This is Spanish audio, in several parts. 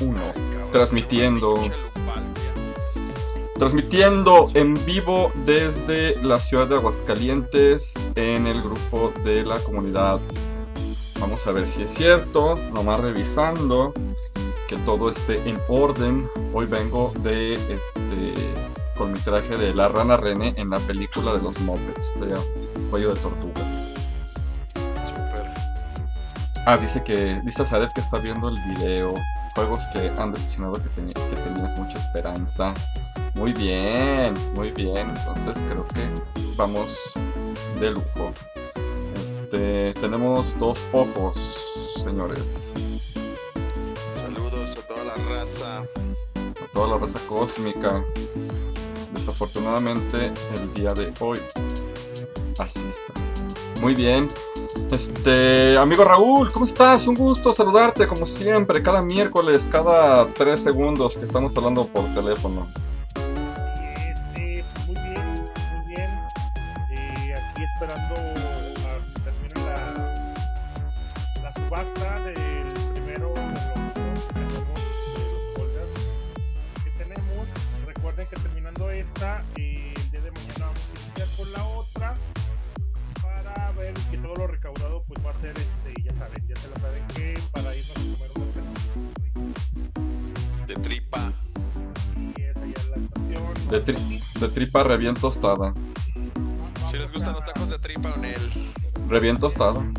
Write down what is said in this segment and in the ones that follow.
1. Transmitiendo. Transmitiendo en vivo desde la ciudad de Aguascalientes en el grupo de la comunidad. Vamos a ver si es cierto. Nomás revisando que todo esté en orden. Hoy vengo de este con mi traje de la rana René en la película de los Muppets de Cuello de Tortuga. Super. Ah, dice que dice Zaret que está viendo el video. Juegos que han decepcionado que, teni- que tenías mucha esperanza. Muy bien, muy bien. Entonces creo que vamos de lujo. Este, tenemos dos ojos, señores. Saludos a toda la raza. a toda la raza cósmica. Desafortunadamente, el día de hoy. Así está. Muy bien. Este, amigo Raúl, ¿cómo estás? Un gusto saludarte como siempre, cada miércoles, cada tres segundos que estamos hablando por teléfono. Pues va a ser este, ya saben, ya se la saben que para irnos a comer unos taquitos De tripa. y es allá en la estación. De, tri- de tripa re tostada. Si les gustan los tacos de tripa, Onel. Re bien tostada.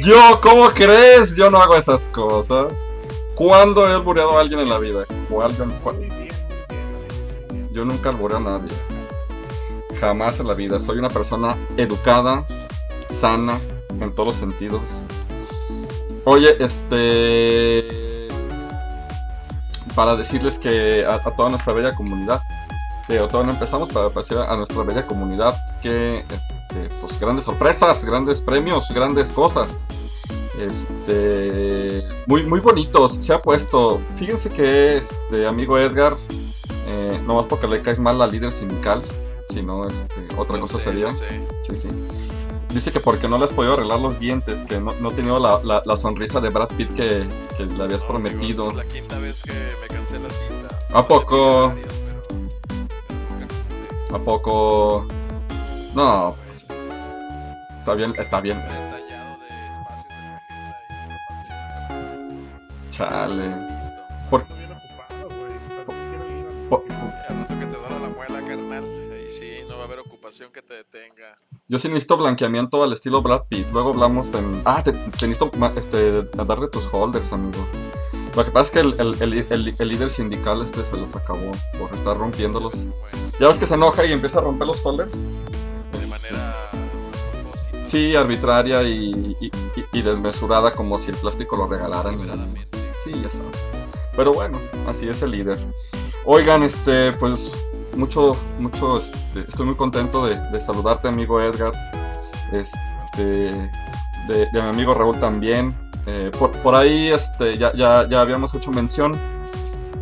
Yo, ¿cómo crees? Yo no hago esas cosas. ¿Cuándo he albureado a alguien en la vida? ¿O alguien- cu- Yo nunca albureo a nadie. Jamás en la vida. Soy una persona educada, sana, en todos los sentidos. Oye, este... Para decirles que a, toda nuestra bella comunidad, eh, o todavía no empezamos para decir a nuestra bella comunidad que, este, pues, grandes sorpresas, grandes premios, grandes cosas. Este, muy, muy bonitos, se ha puesto. Fíjense que, este, amigo Edgar, eh, no más porque le caes mal la líder sindical, sino este, otra cosa sé, sería. sé. Sí, sí. Dice que porque no le has podido arreglar los dientes, que no, no ha tenido la, la- la sonrisa de Brad Pitt que, que le habías No, prometido. amigos, es la quinta vez que me cancela cita. ¿A poco? Varias, pero- ¿A poco? No, pues, está bien, está bien. Haber ocupación que te detenga. Yo sí necesito blanqueamiento al estilo Brad Pitt. Luego hablamos en. Ah, te, te necesito este, darle tus holders, amigo. Lo que pasa es que el, el- el- el- el líder sindical este se los acabó por estar rompiéndolos. Bueno, ¿Ya ves que se enoja y empieza a romper los holders? de manera. Sí, arbitraria y, y- y- y desmesurada, como si el plástico lo regalaran. Sí, ya sabes. Pero bueno, así es el líder. Oigan, este, pues mucho, mucho, este, estoy muy contento de, saludarte, amigo Edgar. Este, de, de mi amigo Raúl también. Eh, por, por ahí, este, ya, ya, ya habíamos hecho mención,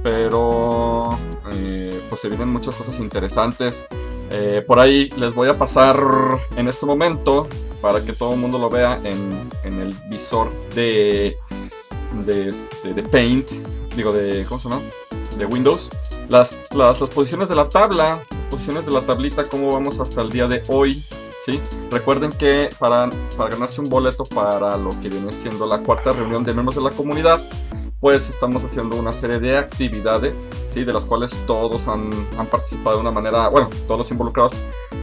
pero eh, pues se vienen muchas cosas interesantes. Eh, por ahí les voy a pasar en este momento para que todo el mundo lo vea en, en el visor de, de, este, de Paint, digo de, ¿cómo se llama? De Windows. Las, las, las posiciones de la tabla, las posiciones de la tablita, cómo vamos hasta el día de hoy. ¿sí? Recuerden que para, para ganarse un boleto para lo que viene siendo la cuarta reunión de miembros de la comunidad, pues estamos haciendo una serie de actividades, ¿sí? de las cuales todos han, han participado de una manera, bueno, todos los involucrados,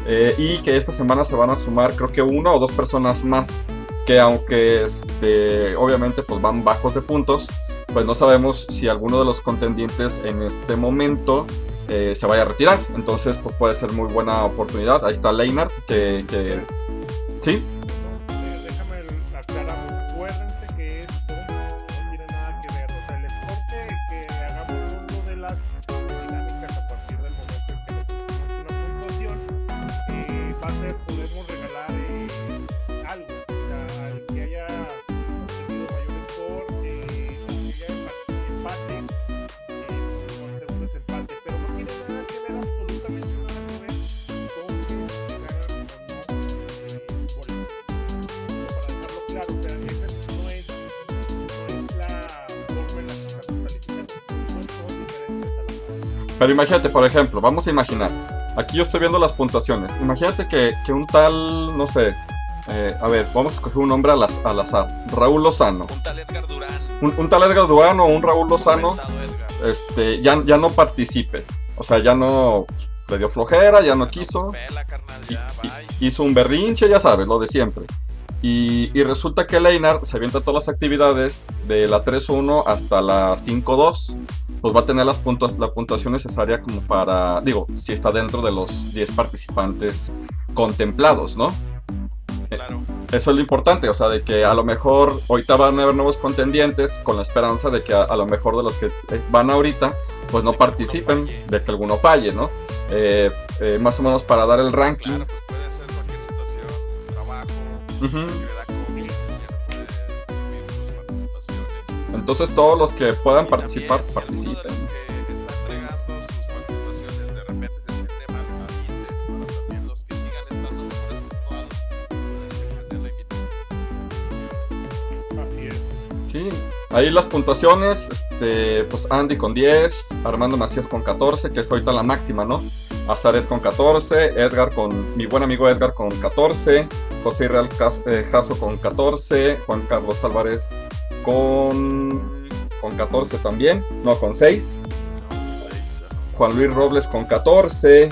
eh, y que esta semana se van a sumar creo que una o dos personas más, que aunque este, obviamente pues van bajos de puntos, pues no sabemos si alguno de los contendientes en este momento eh, se vaya a retirar. Entonces, pues puede ser muy buena oportunidad. Ahí está Leinart, que, que... ¿Sí? Pero imagínate, por ejemplo, vamos a imaginar. Aquí yo estoy viendo las puntuaciones. Imagínate que, que un tal, no sé, eh, a ver, vamos a escoger un nombre al, al azar. Raúl Lozano. Un tal Edgar Durán. Un, un tal Edgar Durán o un Raúl Lozano este, ya, ya no participe. O sea, ya no le dio flojera, ya no quiso. hizo un berrinche, ya sabes, lo de siempre. Y, y resulta que Leinar se avienta todas las actividades de la 3-1 hasta la 5-2. Pues va a tener las puntos, la puntuación necesaria como para, digo, si está dentro de los 10 participantes contemplados, ¿no? Claro. Eso es lo importante, o sea, de que a lo mejor ahorita van a haber nuevos contendientes con la esperanza de que a, a lo mejor de los que eh, van ahorita, pues no De participen, de que alguno falle, ¿no? Eh, eh, más o menos para dar el ranking. Claro, pues puede ser cualquier situación, trabajo, actividad Entonces todos los que puedan Y participar, también, si participen. los que está entregando sus participaciones de repente se siente mal, avisen para también los que sigan estando mejores puntuados pueden extender la invitación. Así es. Sí, ahí las puntuaciones, este, pues Andy con 10, Armando Macías con 14, que es ahorita la máxima, ¿no? Azaret con 14, Edgar con, mi buen amigo Edgar con 14, José Real Cas- eh, Jasso con 14, Juan Carlos Álvarez con, con 14 también, no, con 6, Seis, ajá. Juan Luis Robles con 14,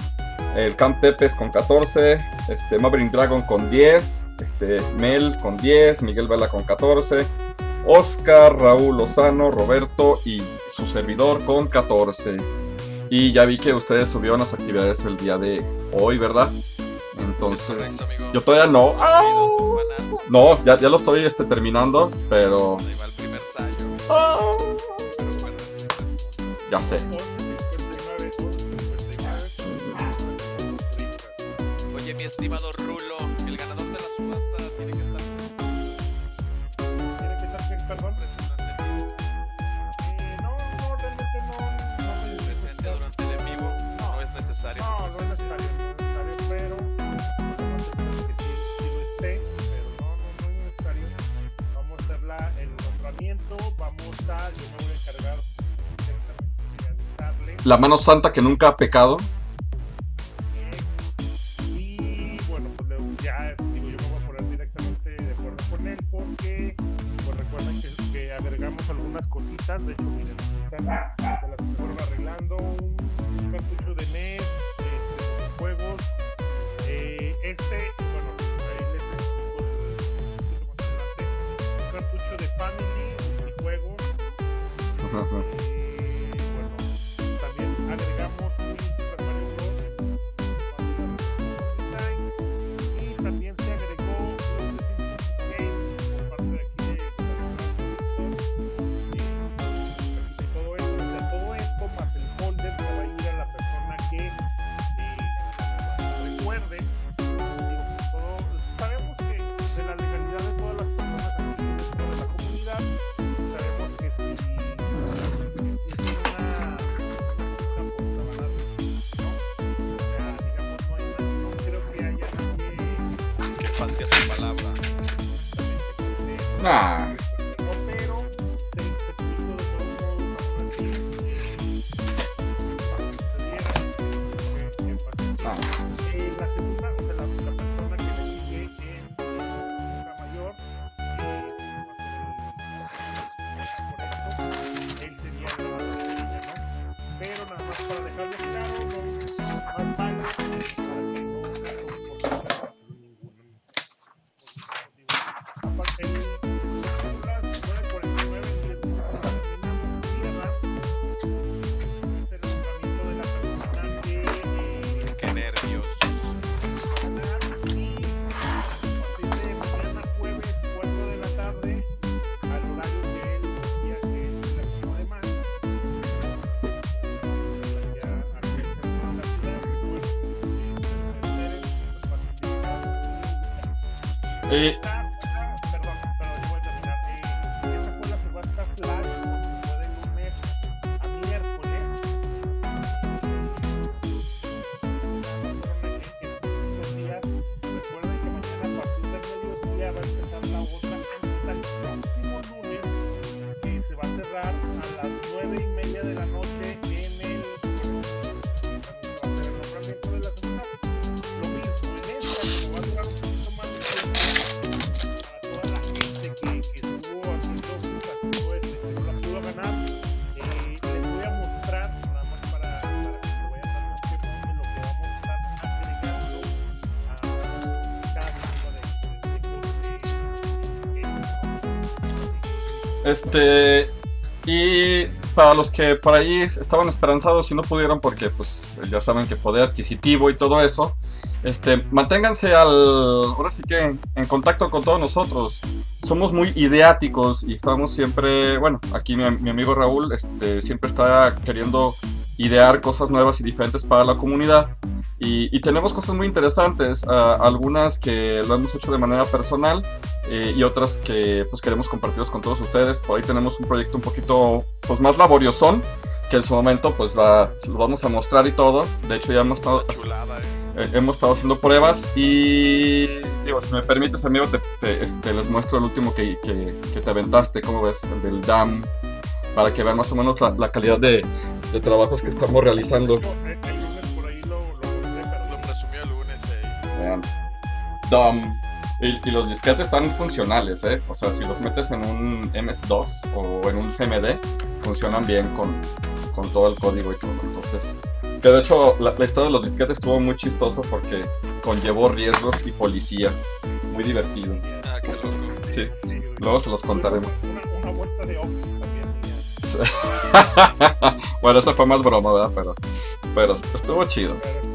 el Camp Tepes con 14, este, Maverick Dragon con 10, este, Mel con 10, Miguel Vela con 14, Oscar, Raúl Lozano, Roberto y su servidor con 14. Y ya vi que ustedes subieron las actividades el día de hoy, ¿verdad? Es Entonces, yo todavía no. ¡Au! No, ya, ya lo estoy este, terminando, pero... Bueno, Ya sé. 11.59, 11.59. Oye, mi estimado La mano santa que nunca ha pecado. Eh, Este, y para los que por ahí estaban esperanzados y no pudieron porque pues ya saben que poder adquisitivo y todo eso, este, manténganse al, ahora sí que en contacto con todos nosotros. Somos muy ideáticos y estamos siempre, bueno, aquí mi, mi amigo Raúl este, siempre está queriendo idear cosas nuevas y diferentes para la comunidad. Y, y tenemos cosas muy interesantes, ah, algunas que lo hemos hecho de manera personal eh, y otras que pues queremos compartirlos con todos ustedes. Por ahí tenemos un proyecto un poquito pues más laboriosón, que en su momento pues lo vamos a mostrar y todo. De hecho ya hemos estado, Chulada, eh. eh, hemos estado haciendo pruebas y digo, si me permites amigo, te, te- este, les muestro el último que, que, que te aventaste, como ves, el del DAM, para que vean más o menos la, la calidad de, de trabajos que estamos realizando. DOM. Y, y los disquetes están funcionales, ¿eh? O sea, si los metes en un MS2 o en un CMD, funcionan bien con, con todo el código y todo. Entonces, que de hecho, la, la historia de los disquetes estuvo muy chistoso porque conllevó riesgos y policías. Muy divertido. Ah, qué loco. Sí, sí, luego se los contaremos. Una, una vuelta de también. bueno, eso fue más broma, ¿verdad? Pero, pero estuvo chido. Pero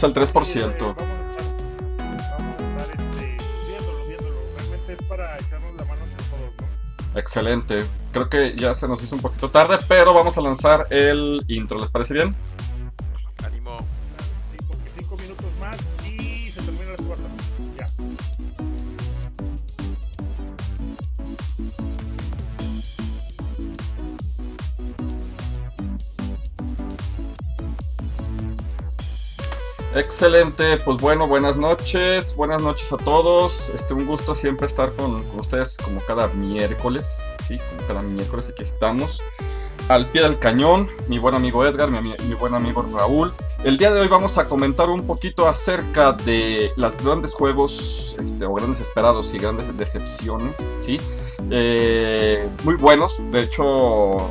es el 3%. Vamos a estar, vamos a estar este, viéndolo, viéndolo. Realmente es para echarnos la mano entre todos, ¿no? Excelente. Creo que ya se nos hizo un poquito tarde, pero vamos a lanzar el intro. ¿Les parece bien? Excelente, pues bueno, buenas noches, buenas noches a todos. Este, un gusto siempre estar con, con ustedes como cada miércoles, sí, como cada miércoles aquí estamos. Al pie del cañón, mi buen amigo Edgar, mi, buen amigo Raúl. El día de hoy vamos a comentar un poquito acerca de los grandes juegos, este, o grandes esperados y grandes decepciones, sí. Eh, muy buenos, de hecho,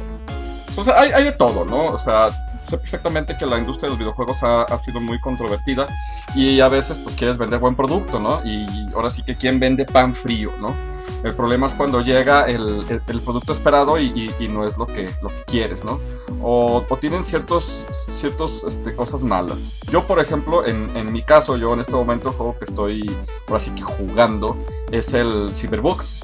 pues hay, hay de todo, ¿no? O sea, sé perfectamente que la industria de los videojuegos ha, ha sido muy controvertida y a veces pues quieres vender buen producto, ¿no? Y ahora sí que quién vende pan frío, ¿no? El problema es cuando llega el, el- el producto esperado y, y- y no es lo que, lo que quieres, ¿no? O, o tienen ciertos, ciertos este, cosas malas. Yo, por ejemplo, en, en mi caso, yo en este momento el juego que estoy ahora sí que jugando es el Cyberbugs,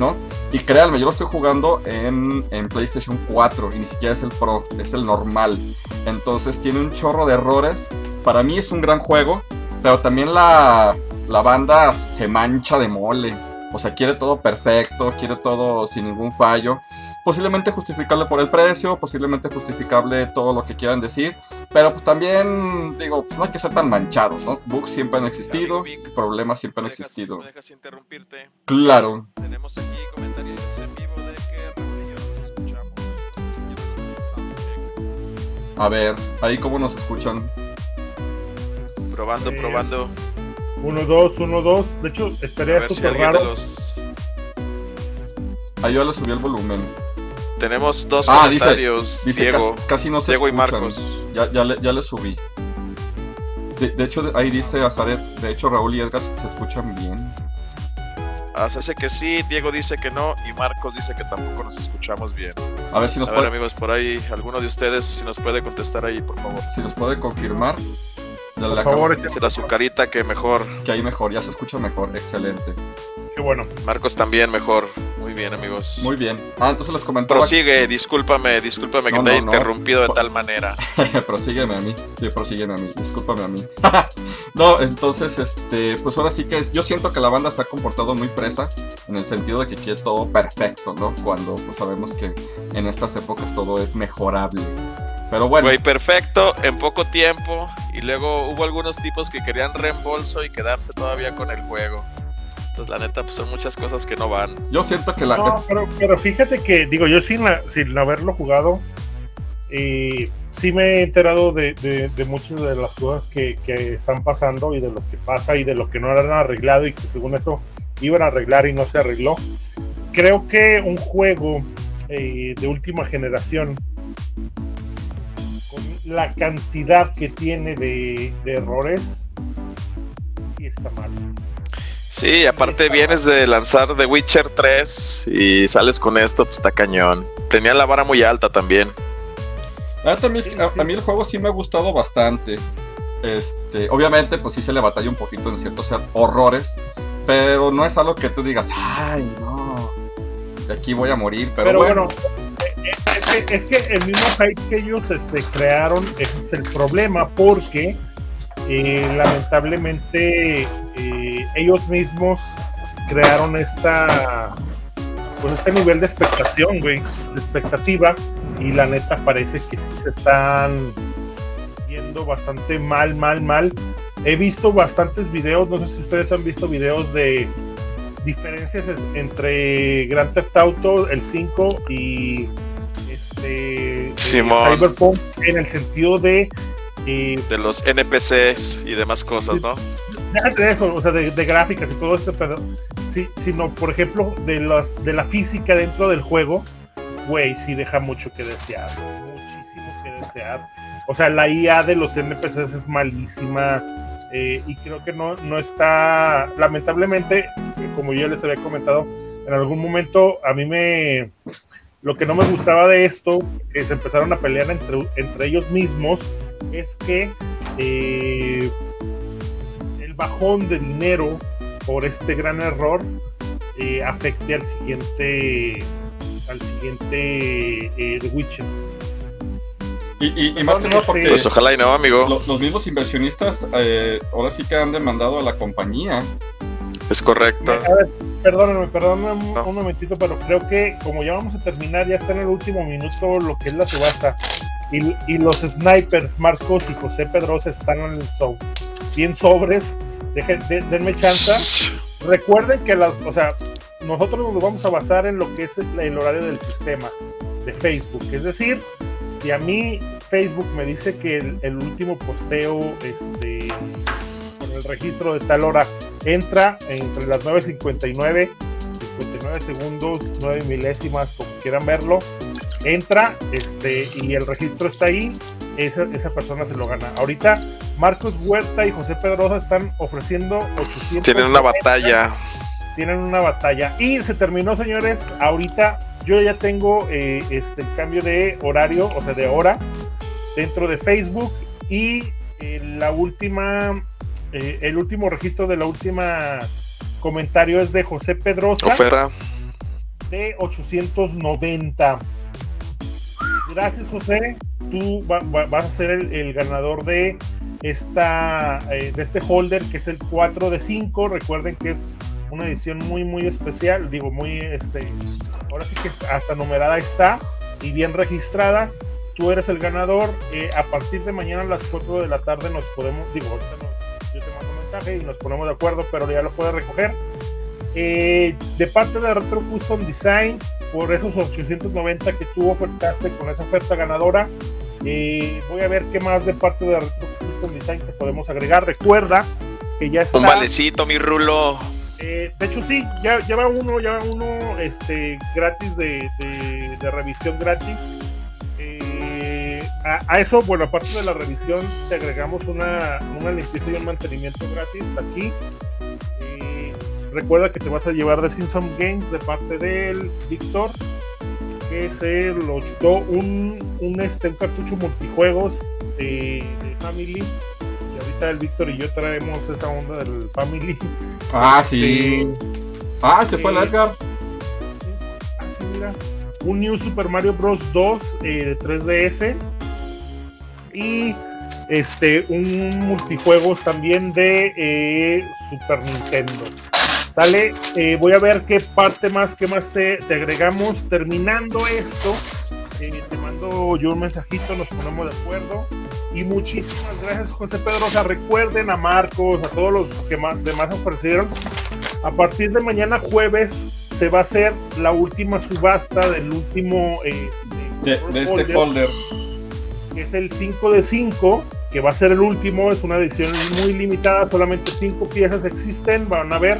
¿no? Y créanme, yo lo estoy jugando en, en PlayStation 4 y ni siquiera es el Pro, es el normal. Entonces tiene un chorro de errores. Para mí es un gran juego, pero también la, la banda se mancha de mole. O sea, quiere todo perfecto, quiere todo sin ningún fallo. Posiblemente justificable por el precio, posiblemente justificable todo lo que quieran decir. Pero pues también, digo, pues no hay que ser tan manchados, ¿no? Bugs siempre han existido, Vic, problemas siempre han ¿Me dejas- existido. ¿Me dejas interrumpirte? Claro. Tenemos aquí comentarios en vivo de que Raúl y yo nos escuchamos. Si quieres, nos escuchamos bien. A ver, ahí cómo nos escuchan. Probando, Eh, probando. 1, 2, 1, 2. De hecho, estaría si súper de raro. los. Ahí yo le subí el volumen. Tenemos dos Ah, dice- comentarios. Dice Diego, casi, casi no se Diego y. Marcos. Ya, ya, le, ya le subí. De, de hecho, ahí dice Azaret, de hecho Raúl y Edgar se escuchan bien. Hace que sí, Diego dice que no y Marcos dice que tampoco nos escuchamos bien. A ver si nos A ver puede, amigos, por ahí, alguno de ustedes si nos puede contestar ahí, por favor. si nos puede confirmar. Por favor, Dice la azucarita que mejor. que ahí mejor, ya se escucha mejor, excelente. qué bueno. Marcos también mejor. Muy bien amigos. Muy bien. Ah, entonces les comentaba. Prosigue, discúlpame, discúlpame que No, te haya no, no. interrumpido de tal manera. prosígueme a mí, sí, prosígueme a mí, discúlpame a mí. no, entonces, este, pues ahora sí que es, yo siento que la banda se ha comportado muy fresa, en el sentido de que quiere todo perfecto, ¿no? Cuando pues sabemos que en estas épocas todo es mejorable. Pero bueno, Güey, perfecto, en poco tiempo. Y luego hubo algunos tipos que querían reembolso y quedarse todavía con el juego. Entonces, la neta, pues son muchas cosas que no van. yo siento que la... No, pero, pero fíjate que, digo, yo sin, la- sin haberlo jugado, eh, sí me he enterado de, de- de muchas de las cosas que, que están pasando y de lo que pasa y de lo que no han arreglado y que según esto iban a arreglar y no se arregló. Creo que un juego eh, de última generación, con la cantidad que tiene de, de errores, sí está mal. Sí, aparte vienes de lanzar The Witcher 3 y sales con esto, pues está cañón. Tenía la vara muy alta también. Ah, también, a, mí el juego sí me ha gustado bastante. Este, obviamente, pues sí se le batalla un poquito en ciertos er- horrores, pero no es algo que tú digas, ay, no, de aquí voy a morir, pero, Pero, bueno. bueno, es que, es que el mismo hype que ellos este, crearon ese es el problema porque eh, lamentablemente eh, ellos mismos crearon esta pues este nivel de expectación, güey, de expectativa y la neta parece que sí se están yendo bastante mal, mal, mal. He visto bastantes videos, no sé si ustedes han visto videos de diferencias entre Grand Theft Auto, el 5 y este Simón. Cyberpunk en el sentido de De los NPCs y demás cosas, ¿no? de eso, o sea, de, de gráficas y todo este pedo, sí, sino por ejemplo de las de la física dentro del juego, güey, sí deja mucho que desear, muchísimo que desear. O sea, la IA de los NPCs es malísima eh, y creo que no, no está, lamentablemente, como yo les había comentado, en algún momento a mí me, lo que no me gustaba de esto, que se empezaron a pelear entre, entre ellos mismos, es que eh, el bajón de dinero por este gran error eh, afecte al siguiente al siguiente eh, The Witcher. Y, y- y más que nada porque Pues ojalá y no, amigo. lo- los mismos inversionistas eh, ahora sí que han demandado a la compañía. Es correcto. A ver, perdóname, perdóname un, No. un momentito, pero creo que como ya vamos a terminar, ya está en el último minuto lo que es la subasta. Y, y los snipers, Marcos y José Pedrosa, están en el show. Bien sobres. Dejen, de- denme chance. Recuerden que las, o sea, nosotros nos vamos a basar en lo que es el, el horario del sistema de Facebook. Es decir, si a mí Facebook me dice que el, el último posteo, este, con el registro de tal hora, entra entre las 9.59, 59 segundos, 9 milésimas, como quieran verlo, entra, este, y el registro está ahí, esa, esa persona se lo gana. Ahorita Marcos Huerta y José Pedrosa están ofreciendo 800. Tienen una batalla. Tienen una batalla. Y se terminó, señores. Ahorita yo ya tengo eh, este el cambio de horario, o sea, de hora, dentro de Facebook. Y eh, la última, eh, el último registro de la última comentario es de José Pedrosa Oferta. de 890. Gracias, José. Tú va- va- vas a ser el, el ganador de esta eh, de este holder que es el 4 de 5. Recuerden que es una edición muy muy especial, digo muy este ahora sí que hasta numerada está y bien registrada. Tú eres el ganador. Eh, a partir de mañana a las 4 de la tarde nos podemos, digo, ahorita no- mensaje y nos ponemos de acuerdo, pero ya lo puedes recoger. Eh, de parte de Retro Custom Design, por esos 890 que tú ofertaste con esa oferta ganadora, eh, voy a ver qué más de parte de Retro Custom Design te podemos agregar. Recuerda que ya está Un valecito, mi rulo. Eh, de hecho, sí, ya, ya va uno, ya va uno este, gratis de, de, de revisión gratis. A, a, eso, bueno, aparte de la revisión, te agregamos una, una limpieza y un mantenimiento gratis aquí. Eh, recuerda que te vas a llevar de Simpson Games de parte del Víctor, que se lo chutó un, un, este, un cartucho multijuegos de, de Family el Víctor y yo traemos esa onda del Family. Ah, este, sí. Ah, se fue el Edgar. Ah, sí, mira. Un New Super Mario Bros. 2 eh, de 3DS. Y este, un multijuegos también de eh, Super Nintendo. Sale, eh, voy a ver qué parte más, qué más te, te agregamos. Terminando esto, eh, te mando yo un mensajito, nos ponemos de acuerdo. Y muchísimas gracias, José Pedro. O sea, recuerden a Marcos, a todos los que más, demás ofrecieron. A partir de mañana jueves se va a hacer la última subasta del último de, de, este holder. Que es el 5 de 5, que va a ser el último. Es una edición muy limitada, solamente 5 piezas existen. Van a ver.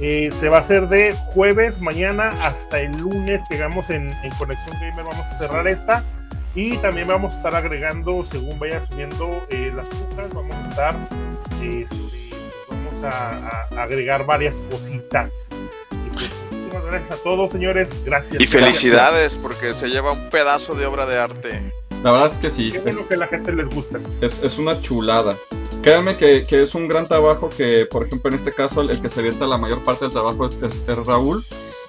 Eh, se va a hacer de jueves, mañana hasta el lunes que hagamos en, en Conexión Gamer. Vamos a cerrar esta. Y también vamos a estar agregando, según vaya subiendo eh, las pujas, vamos a estar, este, vamos a, a, agregar varias cositas. Pues, muchísimas gracias a todos, señores. Gracias. Y felicidades, gracias. porque se lleva un pedazo de obra de arte. La verdad es que sí. Qué bueno es, que a la gente les gusta. Es, es una chulada. Créanme que, que, es un gran trabajo que, por ejemplo, en este caso, el, el que se avienta la mayor parte del trabajo es, es, es Raúl.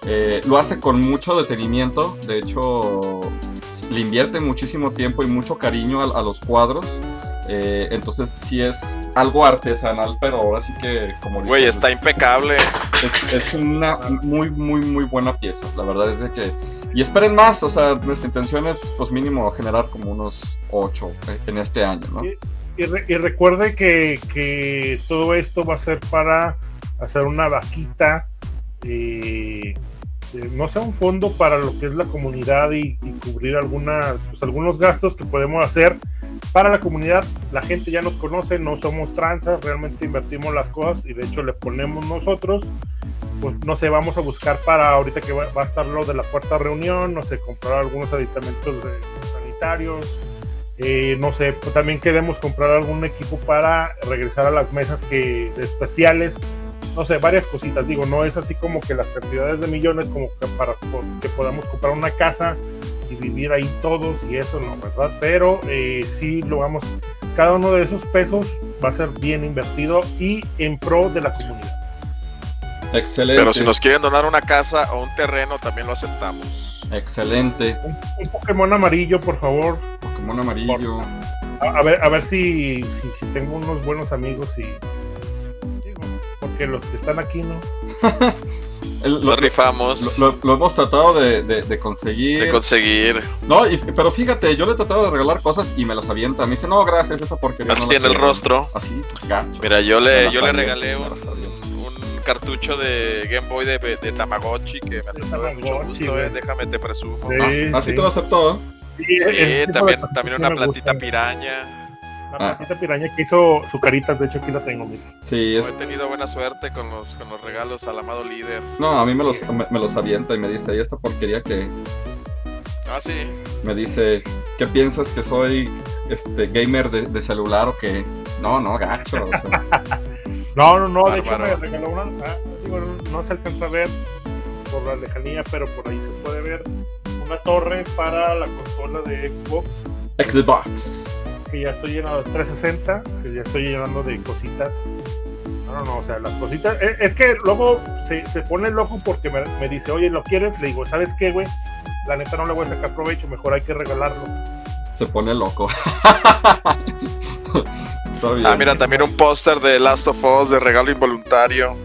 Eh, lo hace con mucho detenimiento. De hecho, le invierte muchísimo tiempo y mucho cariño a, a los cuadros. Eh, entonces sí es algo artesanal, pero ahora sí que como Güey, está impecable. Es, es, una muy, muy, muy buena pieza. La verdad es de que... Y esperen más, o sea, nuestra intención es pues mínimo generar como unos 8 en este año, ¿no? Y, y, re, y recuerde que, que, todo esto va a ser para hacer una vaquita. Eh, no sea un fondo para lo que es la comunidad y, y cubrir alguna, pues, algunos gastos que podemos hacer para la comunidad. La gente ya nos conoce, no somos tranzas, realmente invertimos las cosas y de hecho le ponemos nosotros. Pues no sé, vamos a buscar para ahorita que va, va a estar lo de la cuarta reunión, no sé, comprar algunos aditamentos de, sanitarios. Eh, no sé, pues también queremos comprar algún equipo para regresar a las mesas que, especiales no sé, varias cositas. Digo, no es así como que las cantidades de millones como que para que podamos comprar una casa y vivir ahí todos y eso, no, ¿verdad? Pero eh, sí lo vamos, cada uno de esos pesos va a ser bien invertido y en pro de la comunidad. Excelente. Pero si nos quieren donar una casa o un terreno, también lo aceptamos. Excelente. Un, un Pokémon amarillo, por favor. Pokémon amarillo. Por, a, a, ver, a ver si, si, si tengo unos buenos amigos y porque los que están aquí no. El, lo, lo, rifamos. Lo, lo, hemos tratado de, de, de, conseguir. De conseguir. No, y, pero fíjate, yo le he tratado de regalar cosas y me las avienta. Me dice, no, gracias, esa porquería. Así no en el rostro. Así, gacho. Mira, yo le, yo le regalé un, un, cartucho de Game Boy de, de Tamagotchi que me aceptó de mucho gusto. Eh. Déjame te presumo. Sí, ah, así sí. te lo aceptó, ¿eh? Sí, sí también, también una platita piraña. La ah. piraña que hizo su carita, de hecho aquí la tengo, mira. Sí, es... He tenido buena suerte con los, con los regalos al amado líder. No, a mí me los, me, me los avienta y me dice, ¿y esta porquería que...? Ah, sí. Me dice, ¿qué piensas que soy este gamer de, de celular o que...? No, no, gacho. O sea. no, no, no, de hecho me regaló una... Ah, digo, no, no se alcanza a ver por la lejanía, pero por ahí se puede ver una torre para la consola de Xbox. Xbox que ya estoy llenando de 360, que ya estoy llenando de cositas. No, no, no, o sea, las cositas. Es, es que luego se, se, pone loco porque me, me, dice, oye, ¿lo quieres? Le digo, ¿sabes qué, güey? La neta no le voy a sacar provecho, mejor hay que regalarlo. Se pone loco. ah, mira, también un póster de Last of Us de regalo involuntario.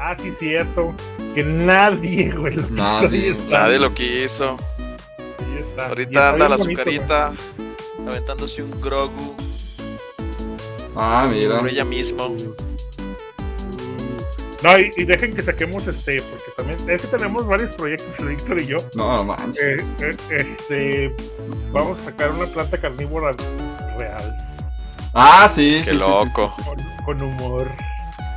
Ah, sí, cierto. Que nadie, güey. Lo nadie, quiso, nadie lo quiso. Ahí está. Ahorita anda la azucarita. Güey aventándose un Grogu. Ah, mira. Por ella mismo. No, y, y, dejen que saquemos este, porque también es que tenemos varios proyectos, el Víctor y yo. No, manches. Eh, eh, este, vamos a sacar una planta carnívora real. Ah, sí, Qué sí, loco. Sí, sí, con, con, humor.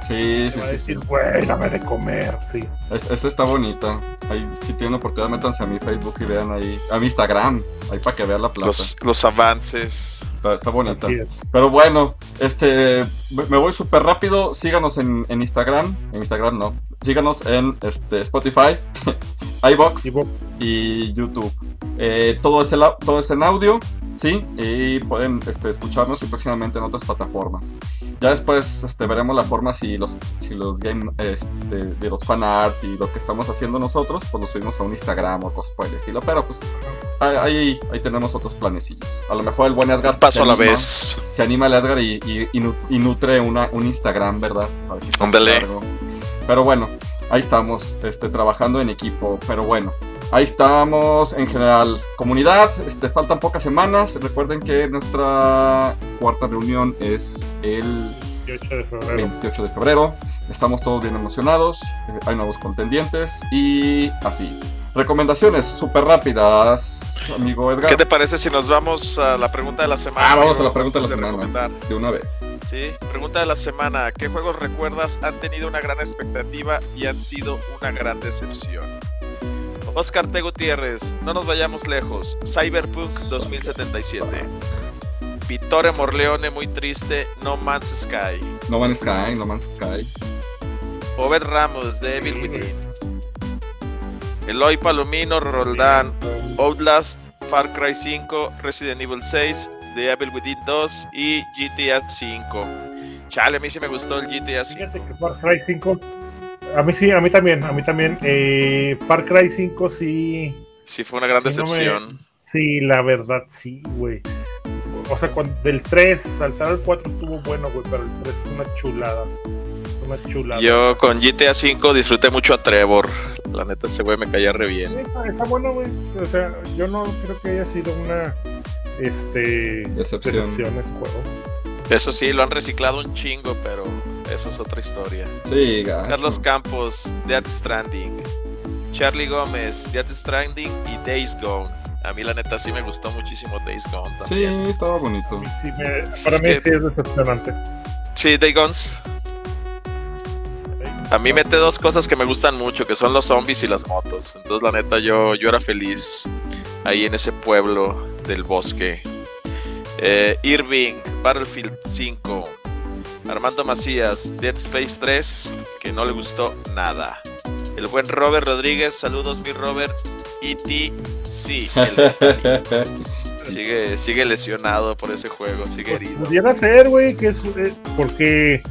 Sí, sí, va a sí. decir, sí. güey, dame de comer, sí. Es- esa está bonita. Ahí, si tienen oportunidad, métanse a mi Facebook y vean ahí. A mi Instagram. Ahí para que vean la plata. Los, los avances. Está, está bonita. Es. Pero bueno, este me voy súper rápido. Síganos en, en Instagram. En Instagram no. Síganos en este, Spotify, iBox Y YouTube. Eh, todo, es el todo es en audio, ¿sí? Y pueden este, escucharnos y próximamente en otras plataformas. Ya después este, veremos la forma si los, si los game, este, de los fanarts y lo que estamos haciendo nosotros, pues lo subimos a un Instagram o cosas por el estilo. Pero pues ahí, ahí, tenemos otros planecillos. A lo mejor el buen Edgar paso se a la anima- vez. se anima el Edgar y, y- y nu- y nutre una, un Instagram, ¿verdad? Para que. Pero bueno, ahí estamos, este, trabajando en equipo. Pero bueno, ahí estamos en general. Comunidad, este, faltan pocas semanas. Recuerden que nuestra cuarta reunión es el 28 de febrero. 28 de febrero. Estamos todos bien emocionados. eh, Hay nuevos contendientes y así. Recomendaciones súper rápidas, amigo Edgar. ¿Qué te parece si nos vamos a la pregunta de la semana? Ah, vamos amigo? a la pregunta de la semana. recomendar. De una vez. Sí, pregunta de la semana. ¿Qué juegos recuerdas han tenido una gran expectativa y han sido una gran decepción? Oscar T. Gutiérrez, no nos vayamos lejos. Cyberpunk 2077. Vittore Morleone, muy triste. No Man's Sky. No Man's Sky, No Man's Sky. Obed Ramos, de Evil Within. Eloy Palomino, Roldán. Outlast, Far Cry 5, Resident Evil 6, The Evil Within 2 y GTA 5. Chale, a mí sí me gustó el GTA 5. Fíjate que Far Cry 5. A mí sí, a mí también, a mí también. Eh, Far Cry 5 sí. Sí, fue una gran Sí, no me- decepción. Sí, la verdad sí, güey. O sea, cuando, del 3 saltar al 4 estuvo bueno, güey, pero el 3 es una chulada. Es una chulada. Yo con GTA 5 disfruté mucho a Trevor. La neta, ese güey me caía re bien. Está, está bueno, güey. O sea, yo no creo que haya sido una este Decepción. decepción ese juego. Eso sí, lo han reciclado un chingo, pero eso es otra historia. Sí, gacho. Carlos Campos, Death Stranding. Charlie Gómez, Death Stranding y Days Gone. A mí la neta sí me gustó muchísimo Days Gone Sí, también. estaba bonito. Sí me- para Es mí que- sí es decepcionante. Sí, Days Guns. A mí mete dos cosas que me gustan mucho, que son los zombies y las motos. Entonces, la neta, yo, yo era feliz ahí en ese pueblo del bosque. Eh, Irving, Battlefield 5. Armando Macías, Dead Space 3, que no le gustó nada. El buen Robert Rodríguez, saludos mi Robert. E.T. Sí, el- sigue, sigue lesionado por ese juego, sigue Pues herido. pudiera ser, güey, que es eh, porque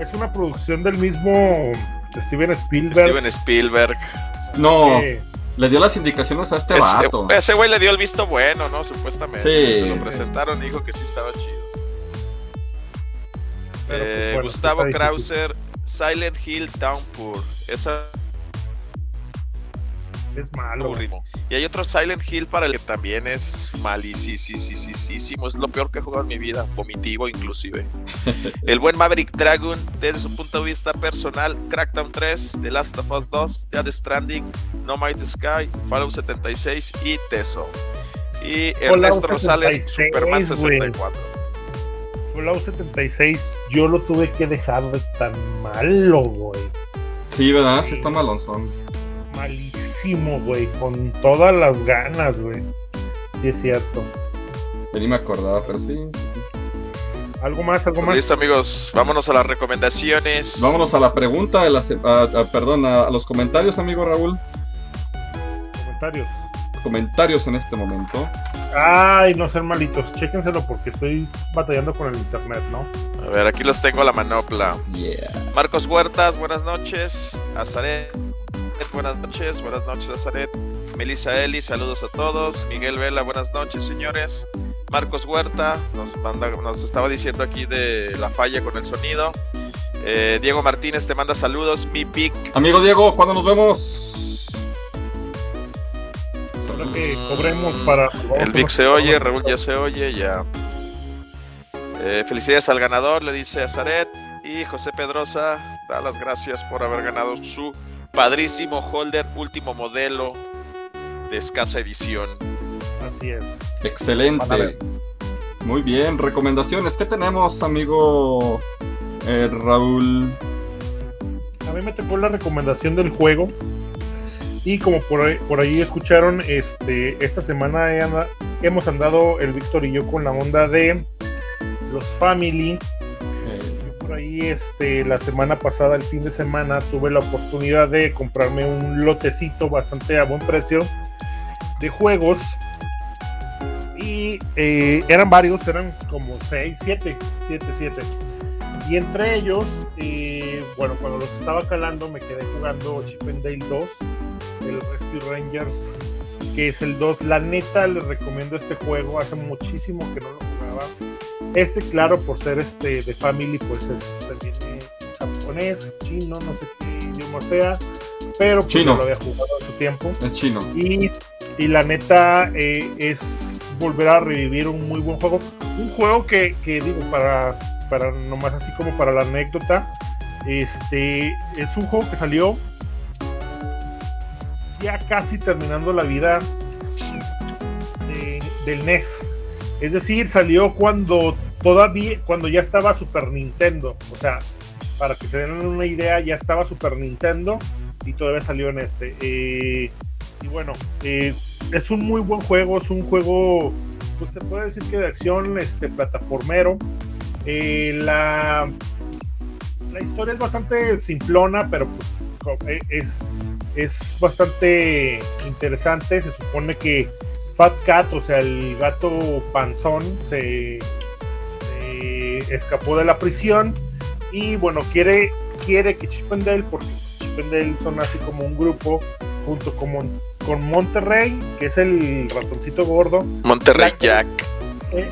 es una producción del mismo Steven Spielberg. Steven Spielberg. No, le dio las indicaciones a este Ese- vato. Ese güey le dio el visto bueno, ¿no? Supuestamente. Sí. Se lo presentaron y dijo que sí estaba chido. Pero, pues, Eh, bueno, Gustavo. Krauser, Silent Hill Downpour. Esa es malo. Y hay otro Silent Hill para el que también es malísimo. Es lo peor que he jugado en mi vida. Vomitivo, inclusive. el buen Maverick Dragon, desde su punto de vista personal, Crackdown 3, The Last of Us 2, Dead Stranding, No Might Sky, Fallout 76 y Teso. Y Ernesto Rosales, 76, Superman güey. 64. Fallout 76, yo lo tuve que dejar de tan malo, güey. Sí, ¿verdad? Sí está malonzón. Malísimo, güey. Con todas las ganas, güey. Sí, es cierto. Ya ni me acordaba, pero sí, sí, sí. ¿Algo más? ¿Algo más? Listo, amigos. Vámonos a las recomendaciones. Vámonos a la pregunta de la se- a- a- perdón, a, a los comentarios, amigo Raúl. Comentarios. Comentarios en este momento. Ay, no sean malitos. Chéquenselo porque estoy batallando con el internet, ¿no? A ver, aquí los tengo a la manopla. Yeah. Marcos Huertas, buenas noches. Azaret, buenas noches. Buenas noches, Azaret. Melissa Eli, saludos a todos. Miguel Vela, buenas noches, señores. Marcos Huerta nos, manda, nos estaba diciendo aquí de la falla con el sonido. Eh, Diego Martínez te manda saludos. Mi pick. Amigo Diego, ¿cuándo nos vemos? Ahora que Mm, cobremos para. El Vic se oye, Raúl ya se oye, ya. Eh, felicidades al ganador, le dice a Zaret. Y José Pedrosa da las gracias por haber ganado su padrísimo holder último modelo de escasa edición. Así es. Excelente. Muy bien, recomendaciones. ¿Qué tenemos, amigo eh, Raúl. A mí me tocó la recomendación del juego. Y como por ahí, por ahí escucharon, este, esta semana hemos andado el Víctor y yo con la onda de los Family. eh, Por ahí, este, la semana pasada, el fin de semana, tuve la oportunidad de comprarme un lotecito bastante a buen precio de juegos. Y eh, eran varios, eran como 6, 7, 7, 7. Y entre ellos, eh, bueno, cuando los estaba calando, me quedé jugando Chip and Dale 2, el Rescue Rangers, que es el 2. La neta, les recomiendo este juego. Hace muchísimo que no lo jugaba. Este, claro, por ser este de Family, pues es también eh, japonés, chino, no sé qué idioma sea. Pero pues, Chino. yo lo había jugado en su tiempo. es chino. Y, y la neta eh, es volver a revivir un muy buen juego. Un juego que, que digo, para, para nomás así como para la anécdota, este es un juego que salió ya casi terminando la vida de- del NES. Es decir, salió cuando todavía, cuando ya estaba Super Nintendo. O sea, para que se den una idea, ya estaba Super Nintendo y todavía salió en este. Eh, y bueno, eh, es un muy buen juego, es un juego, pues se puede decir que de acción, este, plataformero. Eh, la, la historia es bastante simplona, pero pues eh, es, es bastante interesante. Se supone que Fat Cat, o sea, el gato panzón, se, se escapó de la prisión y bueno, quiere, quiere que Chip and Dale, porque Chip and Dale son así como un grupo, junto con, Mon- con Monterrey, que es el ratoncito gordo. Monterrey La- Jack,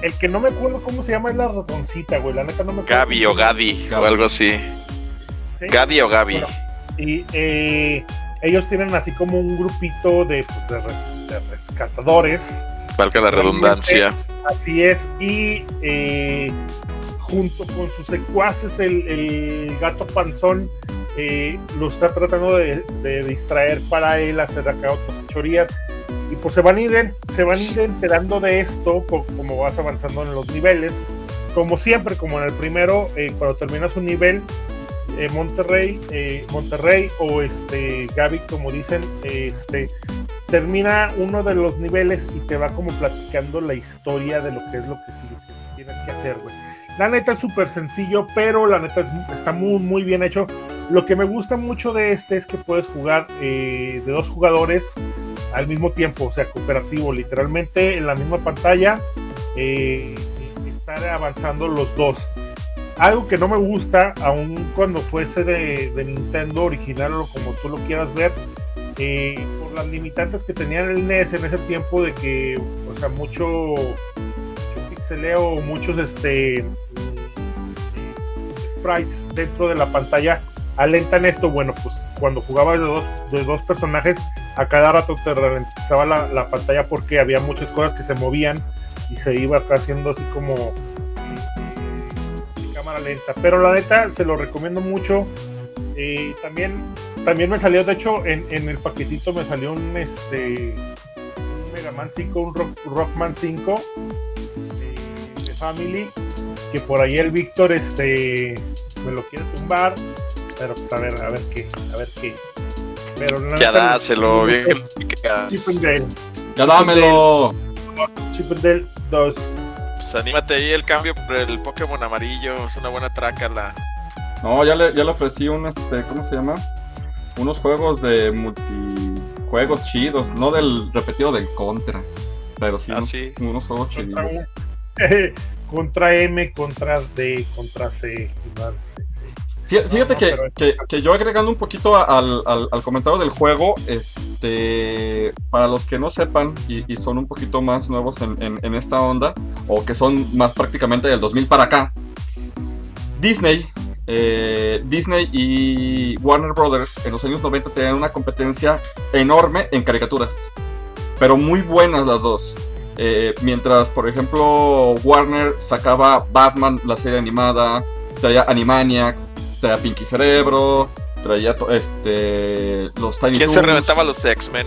el que no me acuerdo cómo se llama es la ratoncita, güey. La neta no me acuerdo. Gaby o. Gadi o algo así. ¿Sí? Gadi o Gaby. Bueno, Y eh, ellos tienen así como un grupito de, pues, de, res- de rescatadores. Valga la redundancia. Así es. Y eh, junto con sus secuaces, el, el gato panzón eh, lo está tratando de, de distraer para él hacer acá otras chorías. Y pues se van a ir, se van a ir enterando de esto como vas avanzando en los niveles. Como siempre, como en el primero, eh, cuando terminas un nivel, eh, Monterrey, eh, Monterrey o este Gaby, como dicen, este termina uno de los niveles y te va como platicando la historia de lo que es lo que sí que tienes que hacer, güey. La neta es súper sencillo, pero la neta es- está muy, muy bien hecho. Lo que me gusta mucho de este es que puedes jugar eh, de dos jugadores al mismo tiempo, o sea, cooperativo, literalmente en la misma pantalla, estar avanzando los dos. Algo que no me gusta, aun cuando fuese de, Nintendo original o como tú lo quieras ver, eh, por las limitantes que tenía el NES en ese tiempo de que, o sea, mucho, pixeleo, muchos este sprites dentro de la pantalla alentan esto. Bueno, pues cuando jugabas de dos, personajes, a cada rato te ralentizaba la, la pantalla porque había muchas cosas que se movían y se iba haciendo así como cámara lenta. Pero la neta, se lo recomiendo mucho. Eh, también, también me salió, de hecho, en, en el paquetito me salió un este un Mega Man 5, un Rock, Rockman 5 eh, de Family. Que por ahí el Víctor este me lo quiere tumbar. Pero pues a ver, a ver qué, a ver qué. Pero la Ya neta, dáselo, bien que lo picas. Chip and Dale. ¡Ya dámelo! Chip and Dale 2. Pues anímate ahí el cambio por el Pokémon amarillo. Es una buena trácala. No, ya le, ya le ofrecí un, este, ¿cómo se llama? Unos juegos de multijuegos chidos, no del repetido del Contra, pero sí, Ah, unos, sí. unos juegos chidos. Contra, contra M, contra D, contra C. igual, sí, No, Fíjate no, que, pero- que- que yo agregando un poquito al, al- al comentario del juego, este, para los que no sepan y, y son un poquito más nuevos en, en- en esta onda, o que son más prácticamente del 2000 para acá, Disney, eh, Disney y Warner Brothers en los años 90 tenían una competencia enorme en caricaturas, pero muy buenas las dos. Eh, mientras, por ejemplo, Warner sacaba Batman, la serie animada, traía Animaniacs, traía Pinky Cerebro, traía este los Tiny ¿Quién se reventaba los X-Men?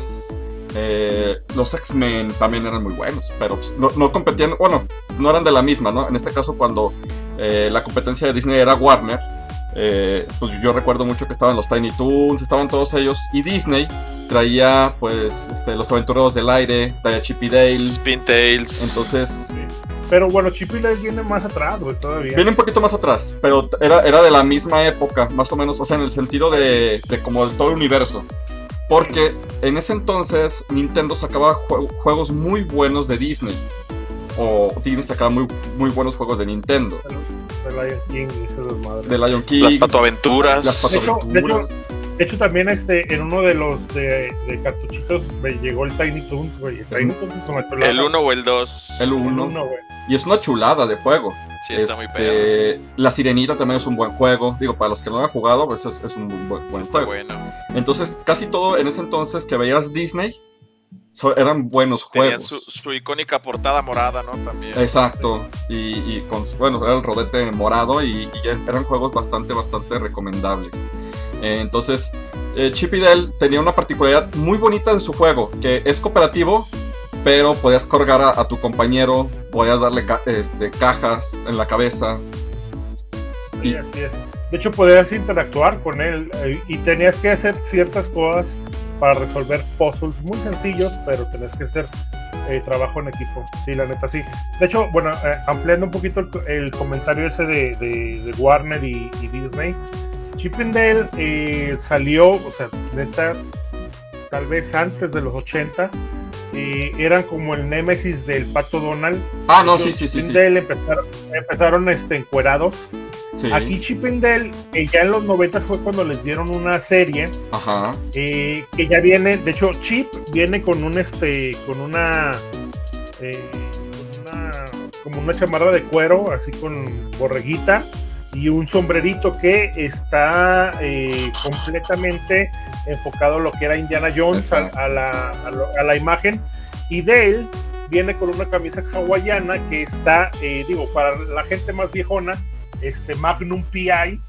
eh, los X-Men también eran muy buenos, pero pues, no, no competían, bueno, no eran de la misma, ¿no? En este caso, cuando eh, la competencia de Disney era Warner, eh, pues yo recuerdo mucho que estaban los Tiny Toons, estaban todos ellos. Y Disney traía, pues, este, los aventureros del aire, traía Chip y Dale. Spin Tales. Entonces, Sí. Pero bueno, Chip y Dale viene más atrás, güey, todavía. viene un poquito más atrás, pero era, era de la misma época, más o menos, o sea, en el sentido de, de como de todo el universo. Porque en ese entonces Nintendo sacaba jue- juegos muy buenos de Disney. O Disney sacaba muy, muy buenos juegos de Nintendo. De Lion King y esas desmadres. De Lion King, Las patoaventuras. las De hecho- de hecho, patoaventuras. De hecho, también este, en uno de los de, de cartuchitos me llegó el Tiny Toons, güey. El Tiny Toons es una chulada. El 1 o el 2. El El 1. uno, güey. Y es una chulada de juego. Sí, está muy Este, perro. La Sirenita también es un buen juego. Digo, para los que no lo han jugado, pues es, es un muy buen, Sí, buen está juego. bueno. Entonces, casi todo en ese entonces que veías Disney so- eran buenos juegos. su, su icónica portada morada, ¿no? También. Exacto. Y, y con, bueno, era el rodete morado y, eran juegos bastante, bastante recomendables. Eh, entonces, eh, Chip y Dale tenía una particularidad muy bonita de su juego, que es cooperativo, pero podías colgar a, a tu compañero, podías darle ca- este, cajas en la cabeza. Sí, Y- así es. De hecho, podías interactuar con él eh, y tenías que hacer ciertas cosas para resolver puzzles muy sencillos, pero tenías que hacer eh, trabajo en equipo. Sí, la neta, sí. De hecho, bueno, ampliando un poquito el, el comentario ese de, de- de Warner y, y Disney, Chip and Dale eh, salió, o sea, neta, tal vez antes de los 80, eh, eran como el némesis del Pato Donald. Ah, no, De sí, sí, sí. Chip and sí. Dale empezaron, empezaron este, encuerados. Sí, Aquí Chip and Dale, eh, ya en los 90 fue cuando les dieron una serie Ajá. eh, que ya viene, de hecho Chip viene con un este, con una, eh, con una- como una chamarra de cuero, así con borreguita y un sombrerito que está eh, completamente enfocado a lo que era Indiana Jones, a, a la, a lo- a la imagen y Dale viene con una camisa hawaiana que está, eh, digo, para la gente más viejona, este Magnum PI, Eh,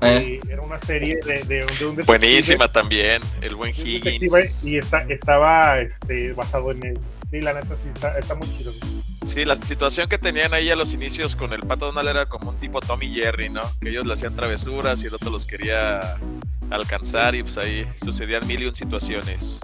eh, era una serie de, de- de un Buenísima también. El buen Higgins. y está, estaba este, basado en él. Sí, la neta sí está, está muy chido. Sí, la situación que tenían ahí a los inicios con el Pato Donald era como un tipo Tommy Jerry, ¿no? Que ellos le hacían travesuras y el otro los quería alcanzar y pues ahí sucedían mil y un situaciones.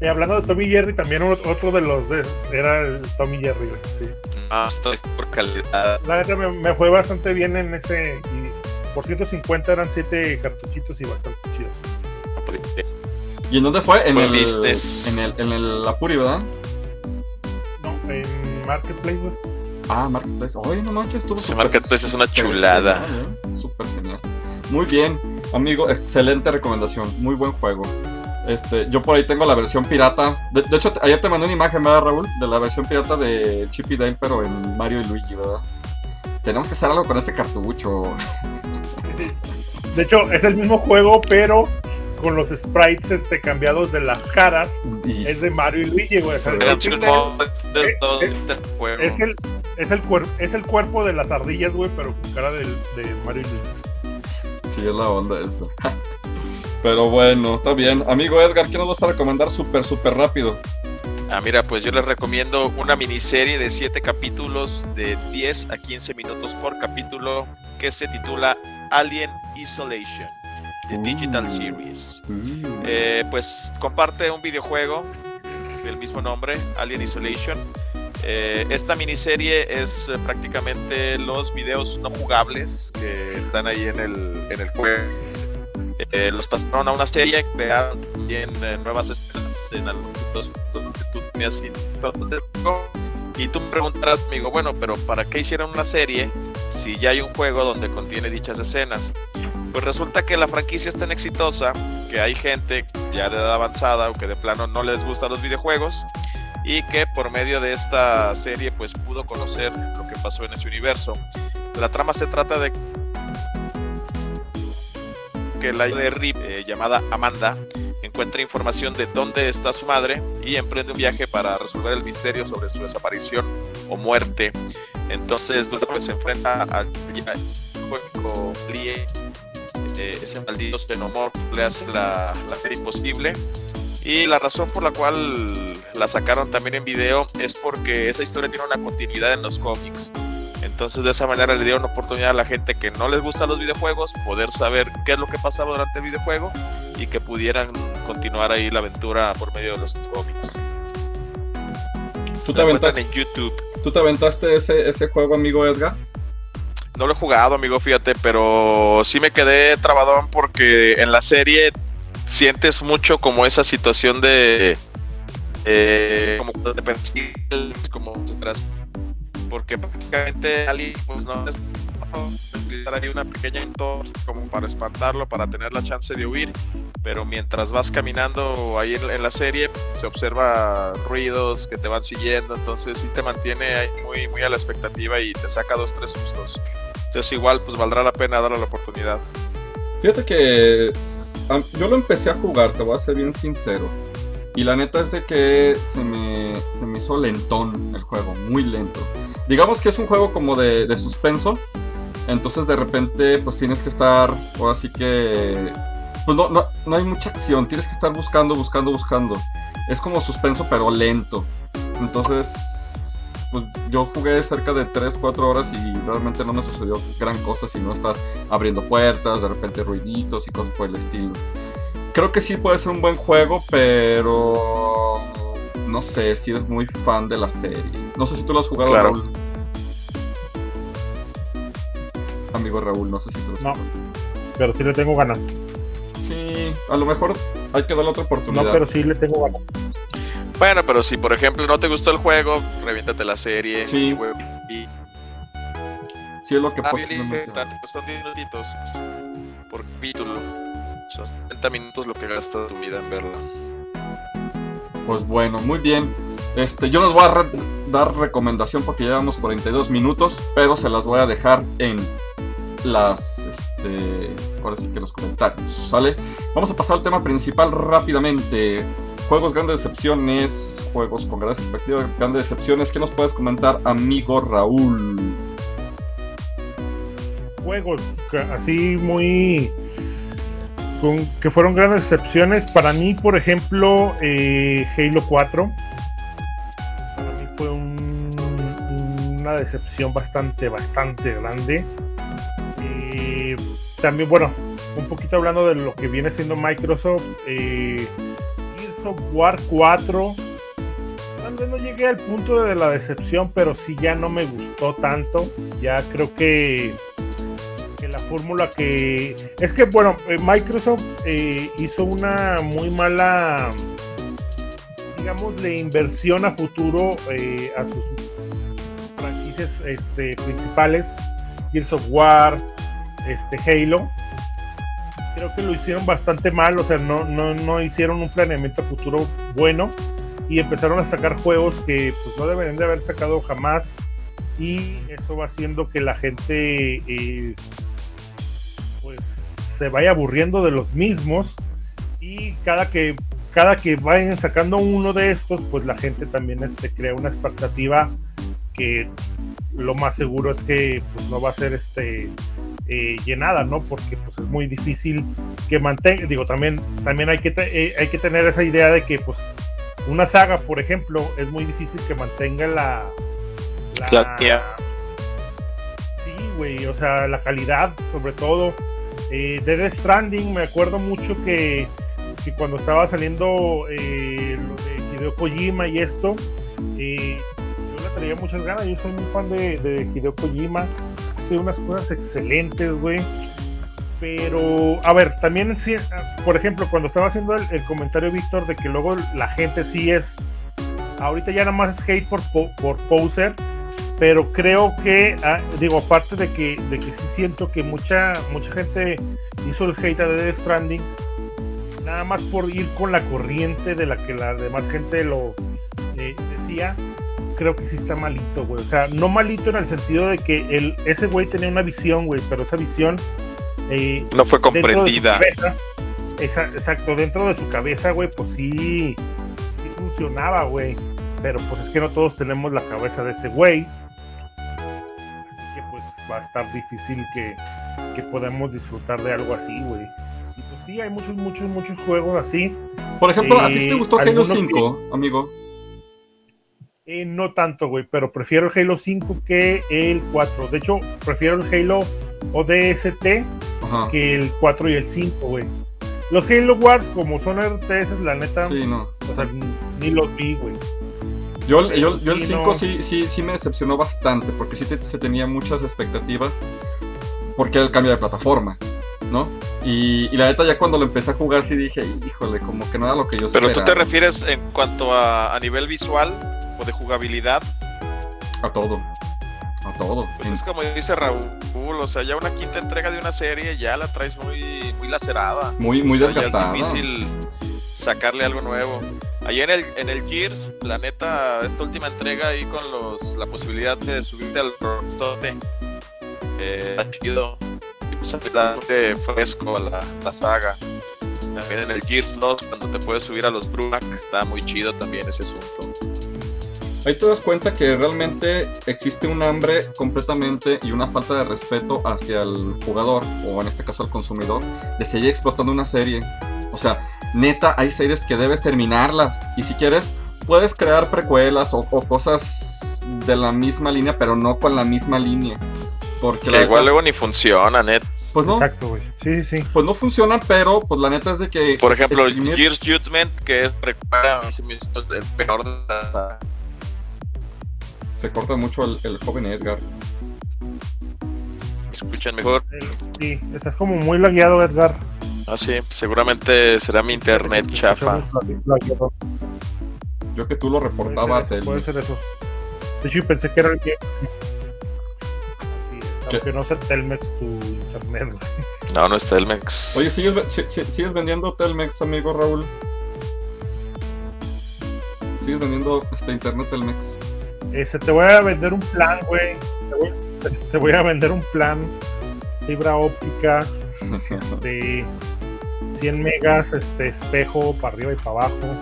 Y hablando de Tommy Jerry, también ot- otro de los de, era el Tommy Jerry, sí. Ah, estoy por calidad. La neta me, me fue bastante bien en ese. Y por 150 eran 7 cartuchitos y bastante chidos. ¿Y en dónde fue? En el, en el, en el Apuri, ¿verdad? No, en Marketplace, güey. Ah, Marketplace. Oye, no manches, estuvo Ese súper- Marketplace es una súper chulada. genial, ¿eh? Súper genial. Muy bien, amigo, excelente recomendación. Muy buen juego. Este, yo por ahí tengo la versión pirata. De, de hecho, ayer te mandé una imagen, ¿verdad, Raúl? De la versión pirata de Chip y Dale, pero en Mario y Luigi, ¿verdad? Tenemos que hacer algo con ese cartucho. De hecho, es el mismo juego, pero con los sprites este, cambiados de las caras. Y- Es de Mario y Luigi, güey. O sea, eh, eh, juego. Es el, es, el cuer- es el cuerpo de las ardillas, güey, pero con cara de, Mario y Luigi. Sí, es la onda eso. Pero bueno, está bien. Amigo Edgar, ¿qué nos vas a recomendar súper, súper rápido? Ah, mira, pues yo les recomiendo una miniserie de 7 capítulos de 10 a 15 minutos por capítulo que se titula Alien Isolation. Digital Series. Eh, pues comparte un videojuego del mismo nombre, Alien Isolation. Eh, esta miniserie es eh, prácticamente los videos no jugables que están ahí en el, en el juego. Eh, los pasaron a una serie, crearon eh, nuevas escenas en algunos sitios donde tú tenías y tú me preguntarás, amigo, bueno, pero ¿para qué hicieron una serie si ya hay un juego donde contiene dichas escenas? Pues resulta que la franquicia es tan exitosa que hay gente ya de edad avanzada o que de plano no les gustan los videojuegos y que por medio de esta serie pues pudo conocer lo que pasó en ese universo. La trama se trata de que la de Rip, eh, llamada Amanda, encuentra información de dónde está su madre y emprende un viaje para resolver el misterio sobre su desaparición o muerte. Entonces, pues, se enfrenta al juego Lie, eh, ese maldito xenomorfo le hace la, la vida imposible. Y la razón por la cual la sacaron también en video es porque esa historia tiene una continuidad en los cómics. Entonces de esa manera le dieron oportunidad a la gente que no les gustan los videojuegos poder saber qué es lo que pasaba durante el videojuego y que pudieran continuar ahí la aventura por medio de los cómics. ¿Tú te, aventaste, en YouTube. ¿Tú te aventaste ese, ese juego, amigo Edgar? No lo he jugado, amigo, fíjate, pero sí me quedé trabadón porque en la serie sientes mucho como esa situación de... Eh, como de como porque prácticamente alguien pues no es utilizar ahí una pequeña como para espantarlo, para tener la chance de huir, pero mientras vas caminando ahí en, la serie se observa ruidos que te van siguiendo, entonces sí te mantiene ahí muy, muy a la expectativa y te saca dos, tres sustos. Entonces igual pues valdrá la pena darle la oportunidad. Fíjate que yo lo empecé a jugar, te voy a ser bien sincero. Y la neta es de que se me, se me hizo lentón el juego, muy lento. Digamos que es un juego como de, de suspenso. Entonces de repente pues tienes que estar, o así que... Pues no, no, no hay mucha acción, tienes que estar buscando, buscando, buscando. Es como suspenso pero lento. Entonces pues yo jugué cerca de 3, 4 horas y realmente no me sucedió gran cosa, sino estar abriendo puertas, de repente ruiditos y cosas por el estilo. Creo que sí puede ser un buen juego, pero no sé si eres muy fan de la serie. No sé si tú lo has jugado, Raúl. Amigo Raúl, no sé si tú lo has no, Pero sí le tengo ganas. Sí, a lo mejor hay que darle otra oportunidad. No, pero sí le tengo ganas. Bueno, pero si por ejemplo no te gustó el juego, reviéntate la serie. Sí. Y... Sí, es lo que ah. Pues son 10 minutitos por capítulo. Son 30 minutos lo que gasta tu vida en verla. Pues bueno, muy bien. Este, yo les voy a dar recomendación porque llevamos 42 minutos, pero se las voy a dejar en las, este, ahora sí que los comentarios, ¿sale? Vamos a pasar al tema principal rápidamente. Juegos, grandes decepciones, juegos con grandes expectativas, grandes decepciones. ¿Qué nos puedes comentar, amigo Raúl? Juegos así muy. que fueron grandes decepciones. Para mí, por ejemplo, eh, Halo 4. Para mí fue una decepción bastante, bastante grande. Eh, también, bueno, un poquito hablando de lo que viene siendo Microsoft. Eh, War 4. no llegué al punto de la decepción, pero sí ya no me gustó tanto. Ya creo que, que la fórmula que. Es que, bueno, eh, Microsoft eh, hizo una muy mala. Digamos, de inversión a futuro eh, a sus franquicias este, principales: Gears of War, este, Halo creo que lo hicieron bastante mal, o sea, no, no, no hicieron un planeamiento futuro bueno y empezaron a sacar juegos que pues no deberían de haber sacado jamás y eso va haciendo que la gente eh, pues se vaya aburriendo de los mismos y cada que cada que vayan sacando uno de estos pues la gente también este, crea una expectativa que lo más seguro es que pues no va a ser este eh, llenada, ¿no? Porque pues es muy difícil que mantenga, digo, también, también hay, que eh, hay que tener esa idea de que pues una saga, por ejemplo, es muy difícil que mantenga la... La, Sí, güey, o sea, la calidad, sobre todo. Eh, Dead Stranding, me acuerdo mucho que, que cuando estaba saliendo eh, lo de Hideo Kojima y esto, le traía muchas ganas, yo soy muy fan de, de Hideo Kojima unas cosas excelentes, güey. Pero, a ver, también, por ejemplo, cuando estaba haciendo el, comentario Víctor de que luego la gente sí es, ahorita ya nada más es hate por, por, poser, pero creo que, ah, digo, aparte de que, de que sí siento que mucha, mucha gente hizo el hate a Death Stranding, nada más por ir con la corriente de la que la demás gente lo eh, decía, creo que sí está malito, güey. O sea, no malito en el sentido de que el, ese güey tenía una visión, güey, pero esa visión... Eh, no fue comprendida. exacto, dentro de su cabeza, güey, pues sí, sí funcionaba, güey. Pero pues es que no todos tenemos la cabeza de ese güey. Así que pues va a estar difícil que, que podamos disfrutar de algo así, güey. Y pues sí, hay muchos, muchos, muchos juegos así. Por ejemplo, ¿a ti te gustó Halo 5, amigo? Eh, no tanto, güey, pero prefiero el Halo 5 que el 4. De hecho, prefiero el Halo ODST Ajá. que el 4 y el 5, güey. Los Halo Wars, como son RTS, la neta, Sí, no. o sea, ni los vi, güey. Yo, yo, yo el Sí, 5 no. sí, sí, sí me decepcionó bastante, porque sí te- se tenía muchas expectativas, porque era el cambio de plataforma, ¿no? Y, y la neta ya cuando lo empecé a jugar sí dije, híjole, como que no era lo que yo Pero tú te esperaba". refieres en cuanto a, a nivel visual de jugabilidad. A todo, a todo. Pues es como dice Raúl, o sea, ya una quinta entrega de una serie ya la traes muy, muy lacerada. muy muy O sea, desgastada. Es difícil sacarle algo nuevo. Ahí en el, en el Gears, la neta, esta última entrega ahí con los, la posibilidad de subirte al rostote, eh, está chido. Y pues darle fresco a la, la saga. También en el Gears 2, cuando te puedes subir a los Brumac, está muy chido también ese asunto. Ahí te das cuenta que realmente existe un hambre completamente y una falta de respeto hacia el jugador, o en este caso al consumidor, de seguir explotando una serie. O sea, neta, hay series que debes terminarlas. Y si quieres, puedes crear precuelas o, o cosas de la misma línea, pero no con la misma línea. Porque Que la igual neta, luego ni funciona, net. pues no, Exacto, güey. Sí, sí. pues no funciona, pero pues la neta es de que. Por ejemplo, exprimir- Gears Judgment, que es recuerda, a mí se me hizo el peor de la se corta mucho el, el joven Edgar. Escuchan mejor. Sí, estás como muy lagueado, Edgar. Ah, sí, seguramente será mi internet Te chafa. Yo que tú lo reportaba a Puede ser, puede ser Telmex. eso. De hecho, yo pensé que era el que. Así es, ¿Qué? aunque no sea Telmex tu internet. No, no está el Mex. Oye, ¿sigues, ¿sigues vendiendo Telmex, amigo Raúl? ¿Sigues vendiendo este internet Telmex? Este, te voy a vender un plan, güey. Te voy, te voy a vender un plan. Fibra óptica de 100 megas, este espejo para arriba y para abajo.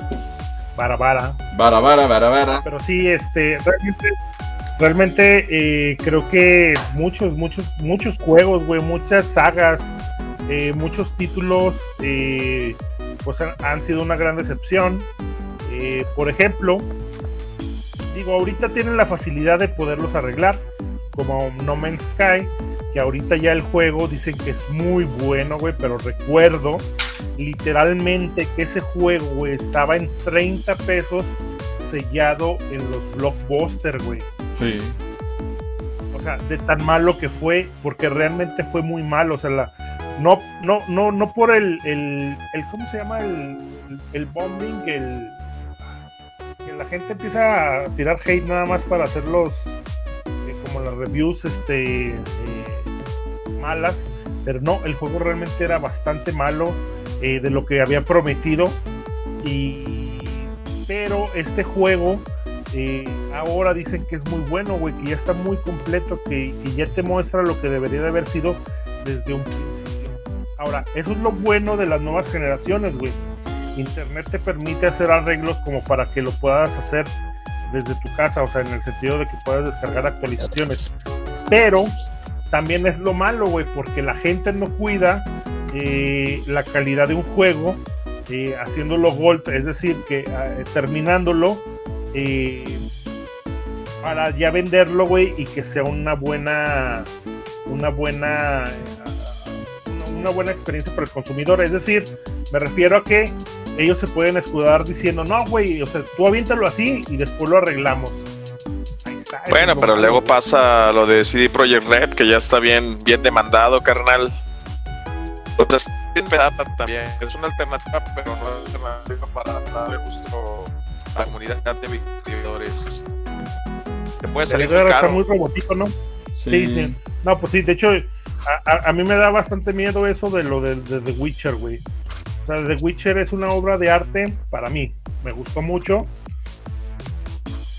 Vara, vara. Vara, vara, vara, vara. Pero sí, este, realmente, realmente eh, creo que muchos, muchos, muchos juegos, güey, muchas sagas, eh, muchos títulos, eh, pues han, han sido una gran decepción. Eh, por ejemplo, digo, ahorita tienen la facilidad de poderlos arreglar, como No Man's Sky, que ahorita ya el juego dicen que es muy bueno, güey, pero recuerdo literalmente que ese juego güey, estaba en 30 pesos sellado en los blockbuster, güey. Sí. O sea, de tan malo que fue, porque realmente fue muy malo. O sea, la, no, no, no, no por el, el, el ¿cómo se llama? El, el bombing, el la gente empieza a tirar hate nada más para hacer los eh, como las reviews este eh, malas. Pero no, el juego realmente era bastante malo eh, de lo que había prometido. Y pero este juego ahora dicen que es muy bueno, güey, que ya está muy completo, que, que ya te muestra lo que debería de haber sido desde un principio. Ahora, eso es lo bueno de las nuevas generaciones, güey. Internet te permite hacer arreglos como para que lo puedas hacer desde tu casa, o sea, en el sentido de que puedas descargar actualizaciones. Pero también es lo malo, güey, porque la gente no cuida eh, la calidad de un juego eh, haciéndolo gold, es decir, que eh, terminándolo para ya venderlo, güey, y que sea una buena, una buena, una buena experiencia para el consumidor. Es decir, me refiero a que ellos se pueden escudar diciendo, no, güey, o sea, tú aviéntalo así y después lo arreglamos. Ahí está. Bueno, pero luego pasa lo de CD Projekt Red, que ya está bien, bien demandado, carnal. Entonces, también. Es una alternativa, pero no es alternativa para darle gusto a la comunidad de videadores. Te puede El salir muy está caro. muy robótico, ¿no? Sí, sí. No, pues sí, de hecho, a, a- a mí me da bastante miedo eso de lo de, de The Witcher, güey. O sea, The Witcher es una obra de arte para mí. Me gustó mucho.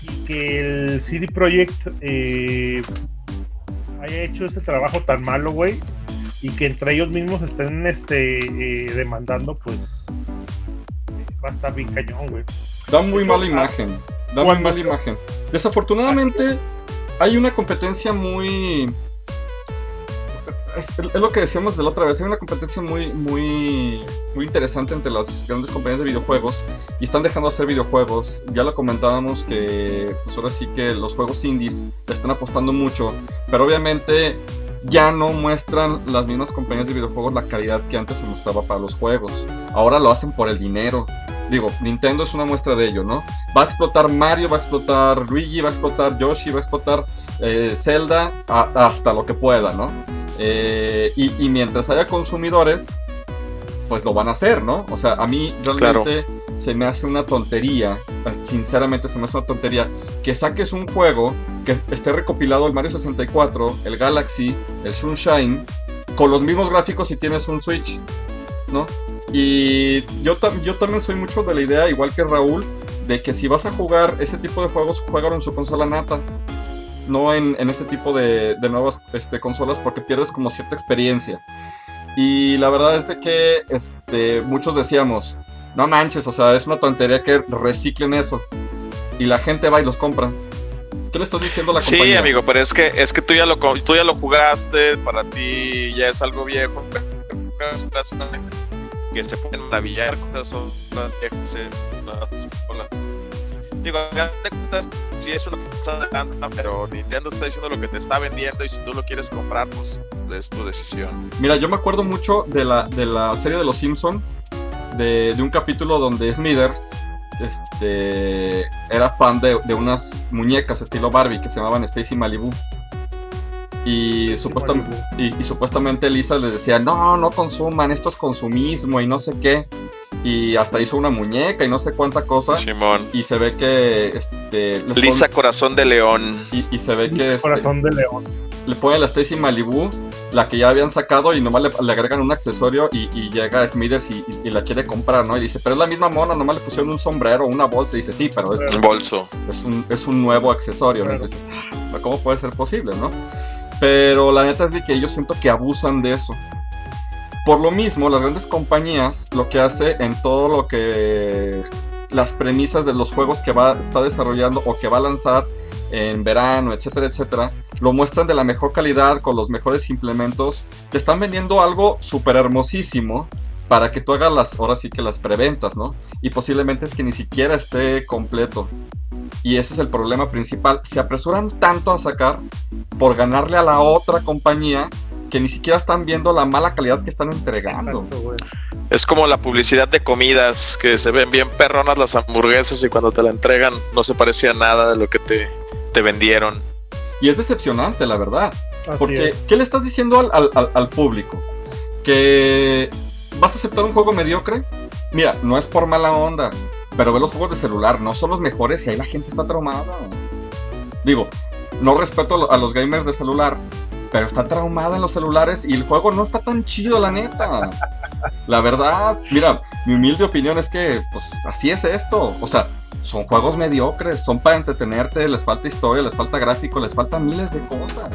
Y que el CD Projekt eh, haya hecho ese trabajo tan malo, güey. Y que entre ellos mismos estén este, eh, demandando, pues va a estar bien cañón, güey. Da muy mala imagen. Da muy mala imagen. Desafortunadamente, hay una competencia muy. Es, es lo que decíamos de la otra vez, hay una competencia muy, muy, muy interesante entre las grandes compañías de videojuegos y están dejando de hacer videojuegos. Ya lo comentábamos que pues ahora sí que los juegos indies están apostando mucho, pero obviamente ya no muestran las mismas compañías de videojuegos la calidad que antes se mostraba para los juegos. Ahora lo hacen por el dinero. Digo, Nintendo es una muestra de ello, ¿no? Va a explotar Mario, va a explotar Luigi, va a explotar Yoshi, va a explotar eh, Zelda a- hasta lo que pueda, ¿no? Eh, y, y mientras haya consumidores, pues lo van a hacer, ¿no? O sea, a mí realmente se me hace una tontería, sinceramente se me hace una tontería, que saques un juego que esté recopilado el Mario 64, el Galaxy, el Sunshine, con los mismos gráficos y tienes un Switch, ¿no? Y yo, tam- yo también soy mucho de la idea, igual que Raúl, de que si vas a jugar ese tipo de juegos, juégalo en su consola nata. No en, en este tipo de, de nuevas este, consolas porque pierdes como cierta experiencia. Y la verdad es que este, muchos decíamos, no manches, o sea, es una tontería que reciclen eso. Y la gente va y los compra. ¿Qué le estás diciendo a la Sí, compañía? amigo, pero es que es que tú ya lo tú ya lo jugaste, para ti ya es algo viejo, que se pueden maravillar con esas otras viejas consolas. Digo, al final de cuentas, sí es una cosa de lana, pero Nintendo está diciendo lo que te está vendiendo y si tú lo quieres comprar, pues es tu decisión. Mira, yo me acuerdo mucho de la, de la serie de Los Simpson, de, de un capítulo donde Smithers este, era fan de, de unas muñecas estilo Barbie que se llamaban Stacy Malibu. Y, supuestam- y supuestamente Lisa les decía, no, no consuman, esto es consumismo y no sé qué. Y hasta hizo una muñeca y no sé cuánta cosa. Simón. Y se ve que este, Lisa pon- Corazón de León. y, y se ve que este, Corazón de león. le ponen la Stacy Malibu, la que ya habían sacado, y nomás le, le agregan un accesorio y, y llega Smithers y, y- y la quiere comprar, ¿no? Y dice, pero es la misma mona, nomás le pusieron un sombrero, una bolsa, y dice, sí, pero es, Un bolso. es, un, es un nuevo accesorio, ¿no? Entonces, ah, ¿cómo puede ser posible, no? Pero la neta es de que yo siento que abusan de eso. Por lo mismo, las grandes compañías lo que hace en todo lo que las premisas de los juegos que va está desarrollando o que va a lanzar en verano, etcétera, etcétera, lo muestran de la mejor calidad con los mejores implementos. Te están vendiendo algo súper hermosísimo para que tú hagas las, ahora sí que las preventas, ¿no? Y posiblemente es que ni siquiera esté completo. Y ese es el problema principal. Se apresuran tanto a sacar por ganarle a la otra compañía que ni siquiera están viendo la mala calidad que están entregando. Exacto. Es como la publicidad de comidas, que se ven bien perronas las hamburguesas y cuando te la entregan no se parecía nada de lo que te, te vendieron. Y es decepcionante, la verdad. Así Porque, es. ¿qué le estás diciendo al, al- al- al público? ¿Que vas a aceptar un juego mediocre? Mira, no es por mala onda, pero ve los juegos de celular, no son los mejores y ahí la gente está traumada. Digo, no respeto a los gamers de celular, pero está traumada en los celulares y el juego no está tan chido, la neta. La verdad, mira, mi humilde opinión es que, pues, así es esto. O sea, son juegos mediocres, son para entretenerte, les falta historia, les falta gráfico, les falta miles de cosas.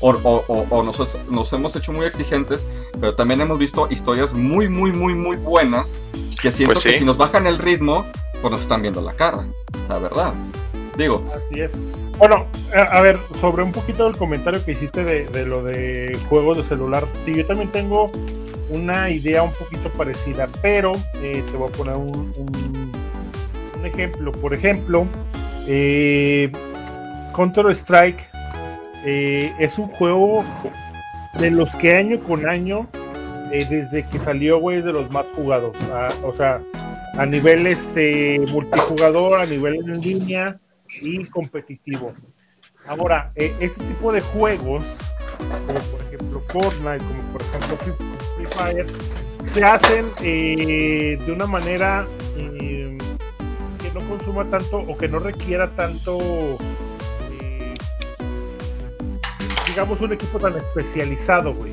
O, o- o- o nos, nos hemos hecho muy exigentes, pero también hemos visto historias muy, muy, muy, muy buenas que siento Pues que sí. si nos bajan el ritmo, pues nos están viendo la cara, la verdad. Digo, Así es. Bueno, a, ver, sobre un poquito del comentario que hiciste de, lo de juegos de celular. Sí, yo también tengo una idea un poquito parecida, pero eh, te voy a poner un, ejemplo. Por ejemplo, eh, Counter Strike eh, es un juego de los que año con año, eh, desde que salió, güey, de los más jugados. Ah, o sea, a nivel este multijugador, a nivel en línea y competitivo. Ahora, eh, este tipo de juegos, como por ejemplo Fortnite, como por ejemplo Free, Fire, se hacen eh, de una manera eh, que no consuma tanto o que no requiera tanto, eh, digamos, un equipo tan especializado, güey.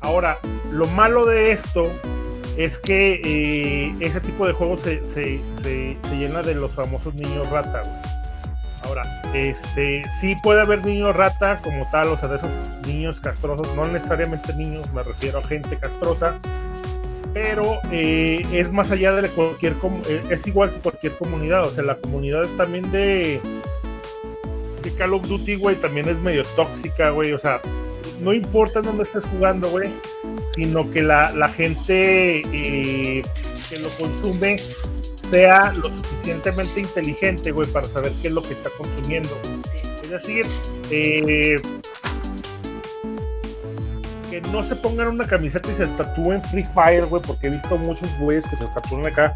Ahora, lo malo de esto es que ese tipo de juegos se, se, se, se llena de los famosos niños rata, güey. Ahora, este, sí puede haber niños rata como tal, o sea, de esos niños castrosos, no necesariamente niños, me refiero a gente castrosa, pero eh, es más allá de cualquier, eh, es igual que cualquier comunidad, o sea, la comunidad también de, de Call of Duty, güey, también es medio tóxica, güey, o sea, no importa dónde estés jugando, güey, sino que la, la gente eh, que lo consume sea lo suficientemente inteligente, güey, para saber qué es lo que está consumiendo. Es decir, eh, que no se pongan una camiseta y se tatúen Free Fire, güey, porque he visto muchos güeyes que se tatúan acá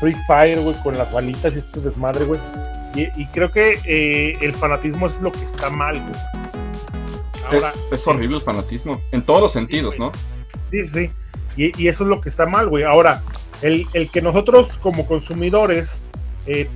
Free Fire, güey, con las balitas y este desmadre, güey. Y, creo que eh, el fanatismo es lo que está mal, güey. es, horrible el fanatismo, en todos los sentidos, ¿no? Sí, sí. Y, y, eso es lo que está mal, güey. Ahora, el, el, que nosotros como consumidores, eh,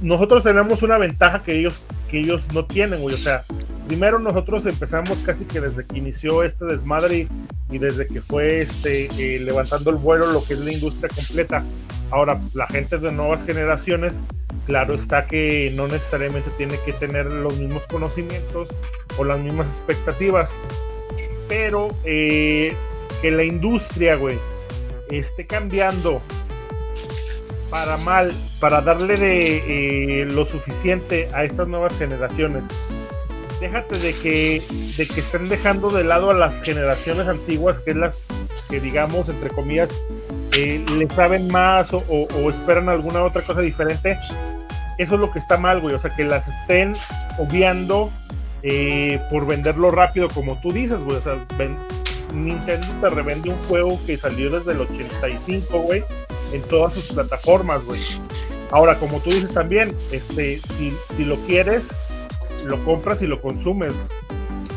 nosotros tenemos una ventaja que ellos, que ellos no tienen, güey. O sea, primero nosotros empezamos casi que desde que inició este desmadre y, desde que fue este eh, levantando el vuelo lo que es la industria completa. Ahora, la gente de nuevas generaciones, claro está que no necesariamente tiene que tener los mismos conocimientos o las mismas expectativas, pero eh, que la industria, güey, esté cambiando para mal, para darle de eh, lo suficiente a estas nuevas generaciones. Déjate de que, de que estén dejando de lado a las generaciones antiguas, que es las que digamos, entre comillas, eh, le saben más o, esperan alguna otra cosa diferente, eso es lo que está mal, güey. O sea, que las estén obviando eh, por venderlo rápido, como tú dices, güey. O sea, Nintendo te revende un juego que salió desde el 85, güey, en todas sus plataformas, güey. Ahora, como tú dices también, este, si, si lo quieres, lo compras y lo consumes.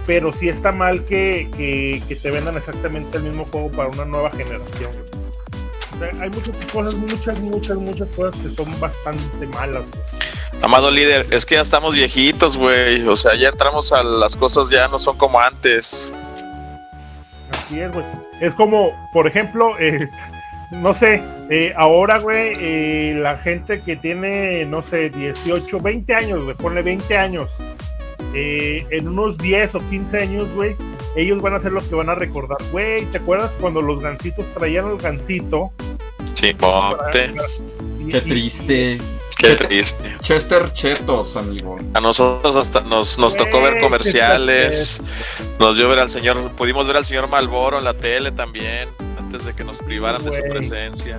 Pero sí está mal que, que, que te vendan exactamente el mismo juego para una nueva generación. Hay muchas cosas, muchas, muchas, muchas cosas que son bastante malas, Amado líder, es que ya estamos viejitos, güey. O sea, ya entramos a las cosas, ya no son como antes. Así es, güey. Es como, por ejemplo, eh, no sé, eh, ahora, güey, eh, la gente que tiene, no sé, 18, 20 años, güey, ponle 20 años. en unos 10 o 15 años, güey, ellos van a ser los que van a recordar, güey, ¿te acuerdas cuando los gansitos traían el gansito? Sí, Qué triste. Qué triste. Chester Chetos, amigo. A nosotros hasta nos, nos tocó ver comerciales. Nos dio ver al señor, pudimos ver al señor Malboro en la tele también, antes de que nos privaran de su presencia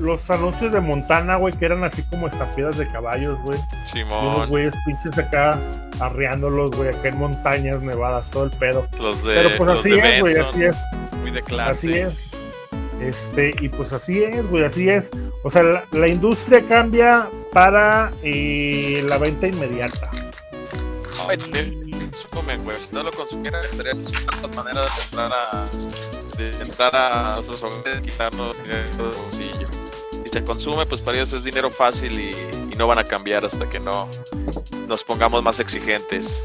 los anuncios de Montana, güey, que eran así como estampidas de caballos, güey. Simón. Y unos güeyes pinches acá arreándolos, güey, acá en montañas nevadas, todo el pedo. Los de, Pero pues así es, güey, así es. Muy de clase. Así es. Este, y pues así es, güey, así es. O sea, la, industria cambia para eh, la venta inmediata. Ay, güey. Si no lo consumiera, tendría tantas maneras de entrar a de entrar a nuestros hogares, quitarnos dinero del bolsillo. Si se consume, pues para ellos es dinero fácil y, no van a cambiar hasta que no nos pongamos más exigentes.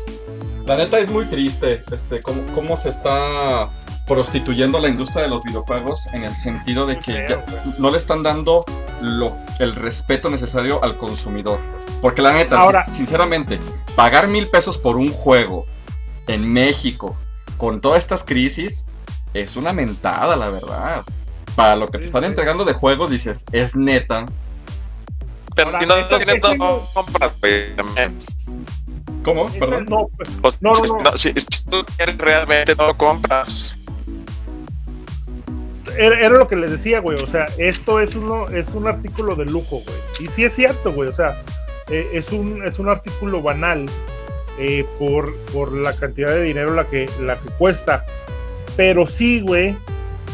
La neta es muy triste este, cómo, cómo se está prostituyendo la industria de los videojuegos en el sentido de que no le están dando lo, el respeto necesario al consumidor. Porque la neta, sinceramente, pagar mil pesos por un juego en México con todas estas crisis es una mentada, la verdad. Para lo que te están entregando de juegos, dices, es neta. Pero si no estás haciendo compras, ¿Cómo? Perdón. No, pues, no, no, Si, tú quieres realmente no compras. Era, lo que les decía, güey. O sea, esto es uno, es un artículo de lujo, güey. Y sí es cierto, güey. O sea, eh, es, un, es un artículo banal eh, por, por la cantidad de dinero la que, la que cuesta. Pero sí, güey,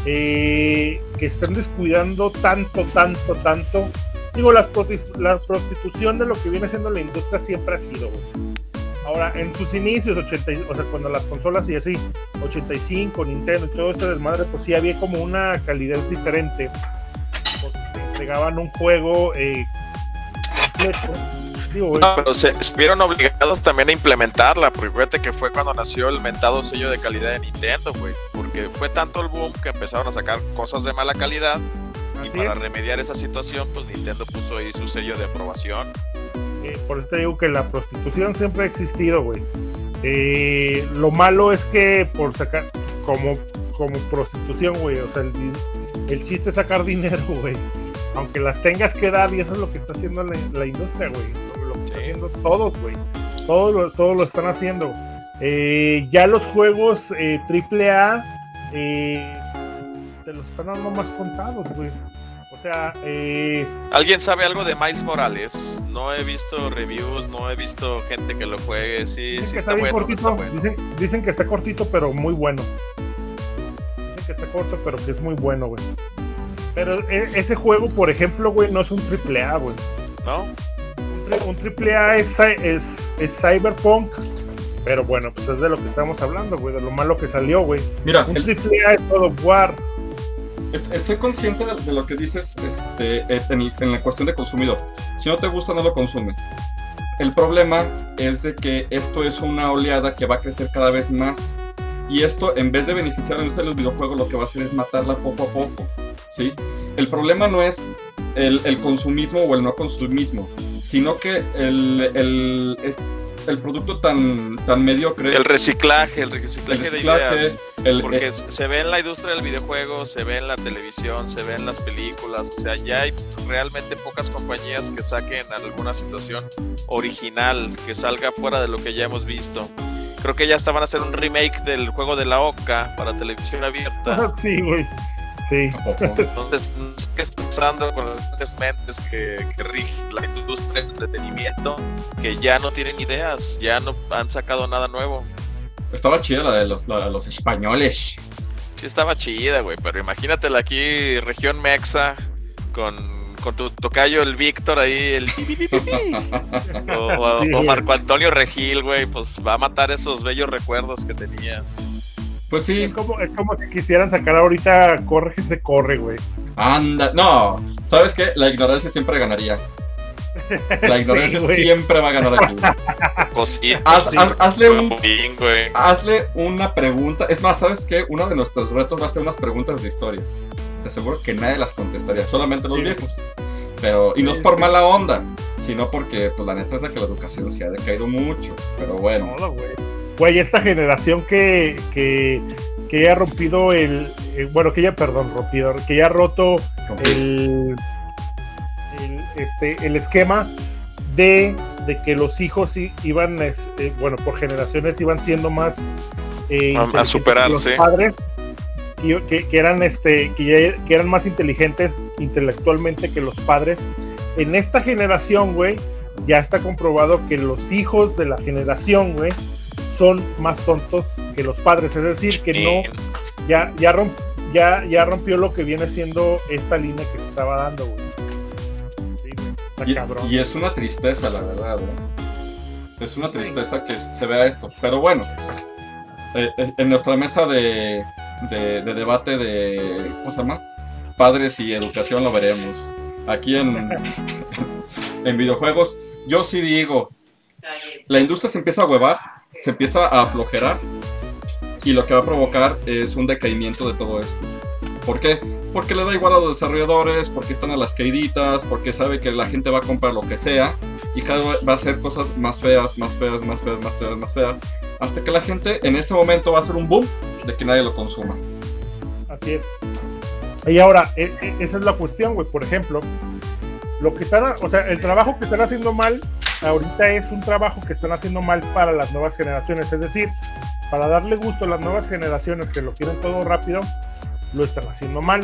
eh, que están descuidando tanto, tanto, tanto. Digo, la, prostitución de lo que viene siendo la industria siempre ha sido, güey. Ahora, en sus inicios, 80, o sea, cuando las consolas y así, 85, Nintendo y todo este desmadre, pues sí había como una calidad diferente. Porque te entregaban un juego eh, completo no, pero se, vieron obligados también a implementarla, porque fíjate que fue cuando nació el mentado sello de calidad de Nintendo, güey. Porque fue tanto el boom que empezaron a sacar cosas de mala calidad. y para remediar esa situación, pues Nintendo puso ahí su sello de aprobación. Eh, por eso te digo que la prostitución siempre ha existido, güey. Eh, lo malo es que por sacar, como, como prostitución, güey, o sea, el, el chiste es sacar dinero, güey. Aunque las tengas que dar, y eso es lo que está haciendo la, la industria, güey haciendo todos, güey. Todos lo, todos lo están haciendo. Eh, ya los juegos AAA te los están dando más contados, güey. O sea, eh, ¿Alguien sabe algo de Miles Morales? No he visto reviews, no he visto gente que lo juegue. Sí, dicen sí que está, está bien bueno, no cortito. está bueno. Dicen, dicen que está cortito, pero muy bueno. Dicen que está corto, pero que es muy bueno, güey. Pero e- ese juego, por ejemplo, güey, no es un AAA, güey. ¿No? Un, tri- un triple A es, es, es Cyberpunk, pero bueno, pues es de lo que estamos hablando, güey, de lo malo que salió, güey. Mira, Un el- triple A es God of War. Est- estoy consciente de, lo que dices este, en, la cuestión de consumidor. Si no te gusta, no lo consumes. El problema es de que esto es una oleada que va a crecer cada vez más. Y esto, en vez de beneficiar a la industria de los videojuegos, lo que va a hacer es matarla poco a poco. ¿sí? El problema no es el, el consumismo o el no consumismo, sino que el, el, el producto tan, tan mediocre, El reciclaje, el el reciclaje, de reciclaje, ideas. el, Porque eh, se ve en la industria del videojuego, se ve en la televisión, se ve en las películas, o sea, ya hay realmente pocas compañías que saquen alguna situación original, que salga fuera de lo que ya hemos visto. Creo que ya estaban a hacer un remake del juego de la Oca para televisión abierta. sí, güey. Sí. Entonces, no sé ¿qué está pasando con las grandes mentes que, que rigen la industria del entretenimiento? Que ya no tienen ideas, ya no han sacado nada nuevo. Estaba chida la de los, la de los españoles. Sí estaba chida, güey, pero imagínatela aquí, región Mexa, con, con tu tocayo el Víctor ahí, el... o, o- o. Marco Antonio Regil, güey, pues va a matar esos bellos recuerdos que tenías. Pues sí, Es como, es como que quisieran sacar ahorita Corre que se corre, güey. anda. No, ¿sabes qué? La ignorancia siempre ganaría. La ignorancia Sí, siempre va a ganar aquí. Cositas. Haz- haz- hazle un- Bien. Hazle una pregunta. Es más, ¿sabes qué? Uno de nuestros retos va a ser unas preguntas de historia. Te aseguro que nadie las contestaría, solamente los Sí. viejos. Pero, y no es por mala onda, sino porque, pues la neta es de que la educación se ha decaído mucho. Pero bueno, Todo, güey. Esta generación que, que, que ya ha rompido el. eh, bueno, que ya, perdón, rompido, que ya ha roto el, el, este, el esquema de, de que los hijos iban, es- eh, bueno, por generaciones iban siendo más eh, A- superarse. que los padres, que, que- que eran este, que, ya- que eran más inteligentes intelectualmente que los padres. En esta generación, güey, ya está comprobado que los hijos de la generación, güey, son más tontos que los padres. Es decir, que no ya, ya, romp- ya, ya rompió lo que viene siendo esta línea que se estaba dando, güey. Sí, güey, está y, cabrón. y es una tristeza, la verdad. ¿no? Es una tristeza que se vea esto. Pero bueno, eh, eh, en nuestra mesa de, de, de debate de. ¿Cómo se llama? Padres y educación lo veremos. Aquí en, en videojuegos, yo sí digo, la industria se empieza a huevar, se empieza a aflojerar y lo que va a provocar es un decaimiento de todo esto. ¿Por qué? Porque le da igual a los desarrolladores, porque están a las caíditas, porque sabe que la gente va a comprar lo que sea y cada vez va a hacer cosas más feas, más feas, más feas, más feas, más feas, hasta que la gente en ese momento va a hacer un boom de que nadie lo consuma. Así es. Y ahora, e- e- esa es la cuestión, güey. Por ejemplo, lo que están, o sea, el trabajo que están haciendo mal ahorita es un trabajo que están haciendo mal para las nuevas generaciones. Es decir, para darle gusto a las nuevas generaciones que lo quieren todo rápido, lo están haciendo mal.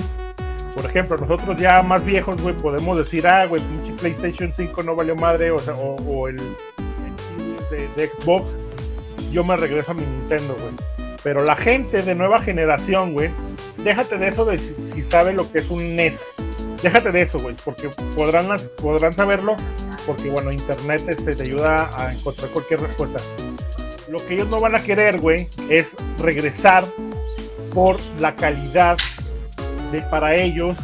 Por ejemplo, nosotros ya más viejos, güey, podemos decir, ah, güey, pinche PlayStation 5 no valió madre, o el, de, Xbox, yo me regreso a mi Nintendo, güey. Pero la gente de nueva generación, güey, déjate de eso de si sabe lo que es un NES. Déjate de eso, güey, porque podrán, podrán saberlo, porque bueno, internet este, te ayuda a encontrar cualquier respuesta. Lo que ellos no van a querer, güey, es regresar por la calidad de para ellos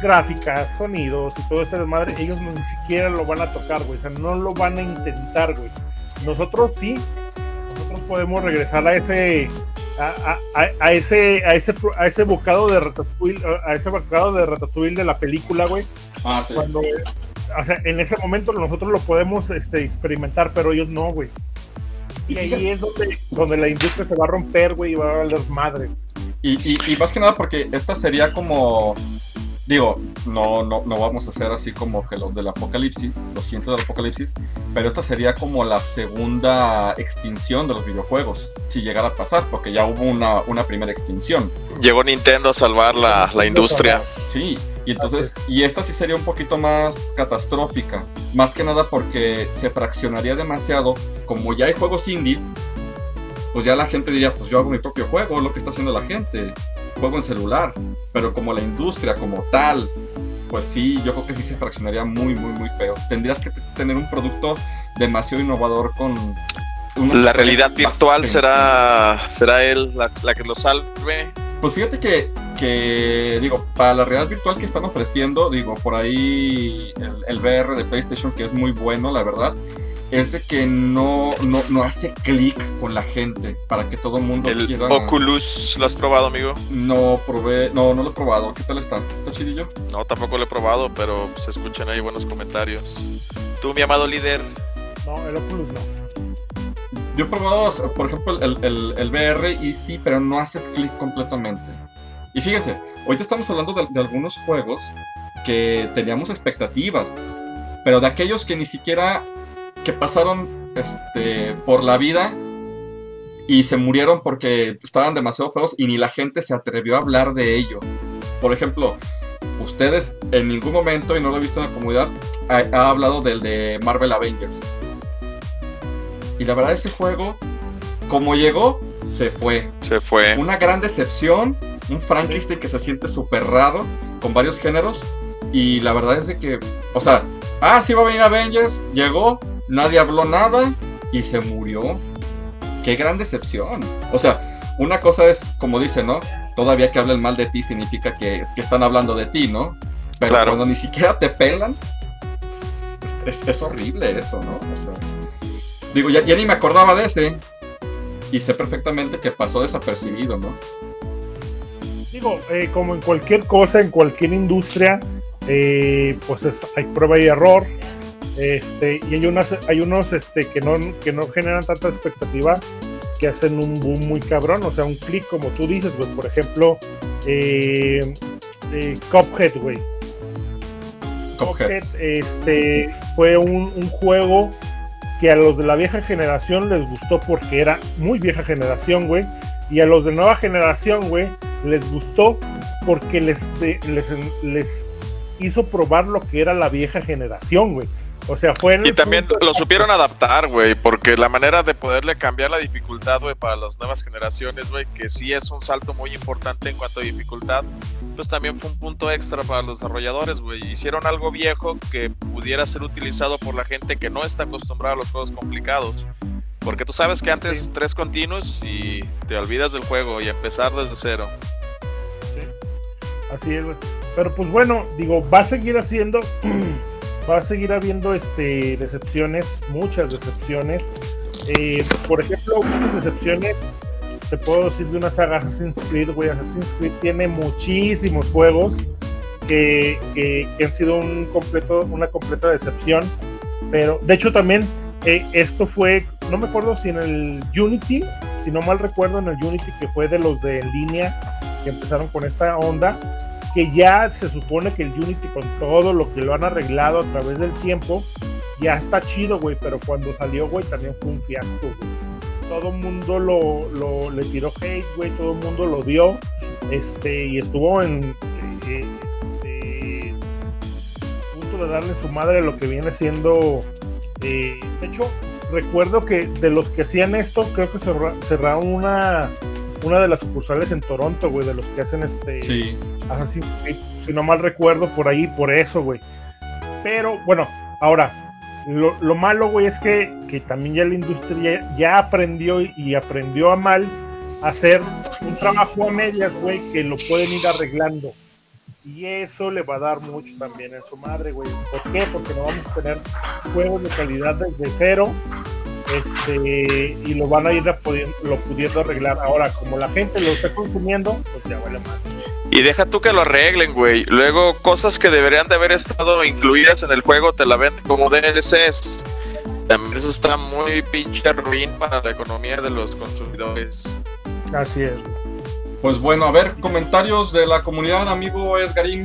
gráficas, sonidos y todo este desmadre, ellos ni siquiera lo van a tocar, güey, o sea, no lo van a intentar, güey. Nosotros sí, nosotros podemos regresar a ese a, a- a ese a ese a ese bocado de ratatouille a ese bocado de ratatouille de la película, güey, Ah, sí. cuando o sea, en ese momento nosotros lo podemos este, experimentar, pero ellos no, güey. Y ahí es donde, donde la industria se va a romper, güey, y va a valer madre. Y, y, y más que nada porque esta sería como Digo, no, no, no vamos a hacer así como que los del apocalipsis, los cientos del apocalipsis, pero esta sería como la segunda extinción de los videojuegos, si llegara a pasar, porque ya hubo una, una primera extinción. Llegó Nintendo a salvar la, la industria. Sí, y entonces, y esta sí sería un poquito más catastrófica, más que nada porque se fraccionaría demasiado, como ya hay juegos indies, pues ya la gente diría, pues yo hago mi propio juego, lo que está haciendo la gente juego en celular, pero como la industria como tal, pues sí, yo creo que sí se fraccionaría muy, muy, muy feo. Tendrías que tener un producto demasiado innovador con... La realidad virtual será, será él la, que lo salve. Pues fíjate que, que, digo, para la realidad virtual que están ofreciendo, digo, por ahí el, el VR de PlayStation, que es muy bueno, la verdad, es de que no, no, hace clic con la gente para que todo el mundo el quiera. Oculus, ¿lo has probado, amigo? No, probé, no, no lo he probado. ¿Qué tal está? ¿Está chidillo? No, tampoco lo he probado, pero se escuchan ahí buenos comentarios. Tú, mi amado líder. No, el Oculus no. Yo he probado, por ejemplo, el, el, el VR y sí, pero no haces clic completamente. Y fíjense, ahorita estamos hablando de, de algunos juegos que teníamos expectativas, pero de aquellos que ni siquiera que pasaron este, por la vida y se murieron porque estaban demasiado feos y ni la gente se atrevió a hablar de ello. Por ejemplo, ustedes en ningún momento, y no lo he visto en la comunidad, ha, hablado del de Marvel Avengers. Y la verdad ese juego, como llegó, se fue. Se fue. Una gran decepción, un Frankenstein que se siente súper raro, con varios géneros. Y la verdad es de que, o sea, ah, sí va a venir Avengers, llegó, nadie habló nada y se murió. Qué gran decepción. O sea, una cosa es, como dice, ¿no? Todavía que hablen mal de ti significa que, están hablando de ti, ¿no? Pero cuando ni siquiera te pelan, es, horrible eso, ¿no? O sea, digo, ya, ni me acordaba de ese. Y sé perfectamente que pasó desapercibido, ¿no? Digo, eh, como en cualquier cosa, en cualquier industria, eh, pues hay prueba y error. Este, y hay, unos este, que, no, que no generan tanta expectativa que hacen un boom muy cabrón, o sea, un clic como tú dices, güey. Por ejemplo, eh, eh Cuphead, güey. Cuphead. este, fue un, un, juego que a los de la vieja generación les gustó porque era muy vieja generación, güey. Y a los de nueva generación, güey, les gustó porque les, les, les hizo probar lo que era la vieja generación, güey. O sea, fue Y también lo supieron adaptar, güey, porque la manera de poderle cambiar la dificultad, güey, para las nuevas generaciones, güey, que sí es un salto muy importante en cuanto a dificultad, pues también fue un punto extra para los desarrolladores, güey. Hicieron algo viejo que pudiera ser utilizado por la gente que no está acostumbrada a los juegos complicados. Porque tú sabes que antes tres continuos y te olvidas del juego y empezar desde cero. Sí. Así es, güey. Pero pues bueno, digo, va a seguir haciendo va a seguir habiendo este, decepciones, muchas decepciones. Eh, por ejemplo, muchas decepciones, te puedo decir de una saga Assassin's Creed, güey. Assassin's Creed tiene muchísimos juegos que, que, han sido un completo, una completa decepción. Pero, de hecho, también eh, esto fue, no me acuerdo si en el Unity, si no mal recuerdo, en el Unity que fue de los de línea que empezaron con esta onda que ya se supone que el Unity con todo lo que lo han arreglado a través del tiempo, ya está chido, güey, pero cuando salió, güey, también fue un fiasco. Todo el mundo lo, lo, le tiró hate, güey, todo el mundo lo dio, este, y estuvo en eh, este, punto de darle su madre lo que viene siendo, eh, de hecho, recuerdo que de los que hacían esto, creo que cerraron una una de las sucursales en Toronto, güey, de los que hacen este. Sí. si no mal recuerdo, por ahí, por eso, güey. Pero, bueno, ahora, lo, malo, güey, es que, que, también ya la industria ya aprendió y aprendió a mal hacer un trabajo a medias, güey, que lo pueden ir arreglando. Y eso le va a dar mucho también en su madre, güey. ¿Por qué? Porque no vamos a tener juegos de calidad desde cero este, y lo van a ir pudiendo, lo pudiendo arreglar. Ahora, como la gente lo está consumiendo, pues ya vale más. Y deja tú que lo arreglen, güey. Luego, cosas que deberían de haber estado incluidas en el juego te la venden como DLCs. También eso está muy pinche ruin para la economía de los consumidores. Así es. Pues bueno, a ver, comentarios de la comunidad, amigo Edgarín.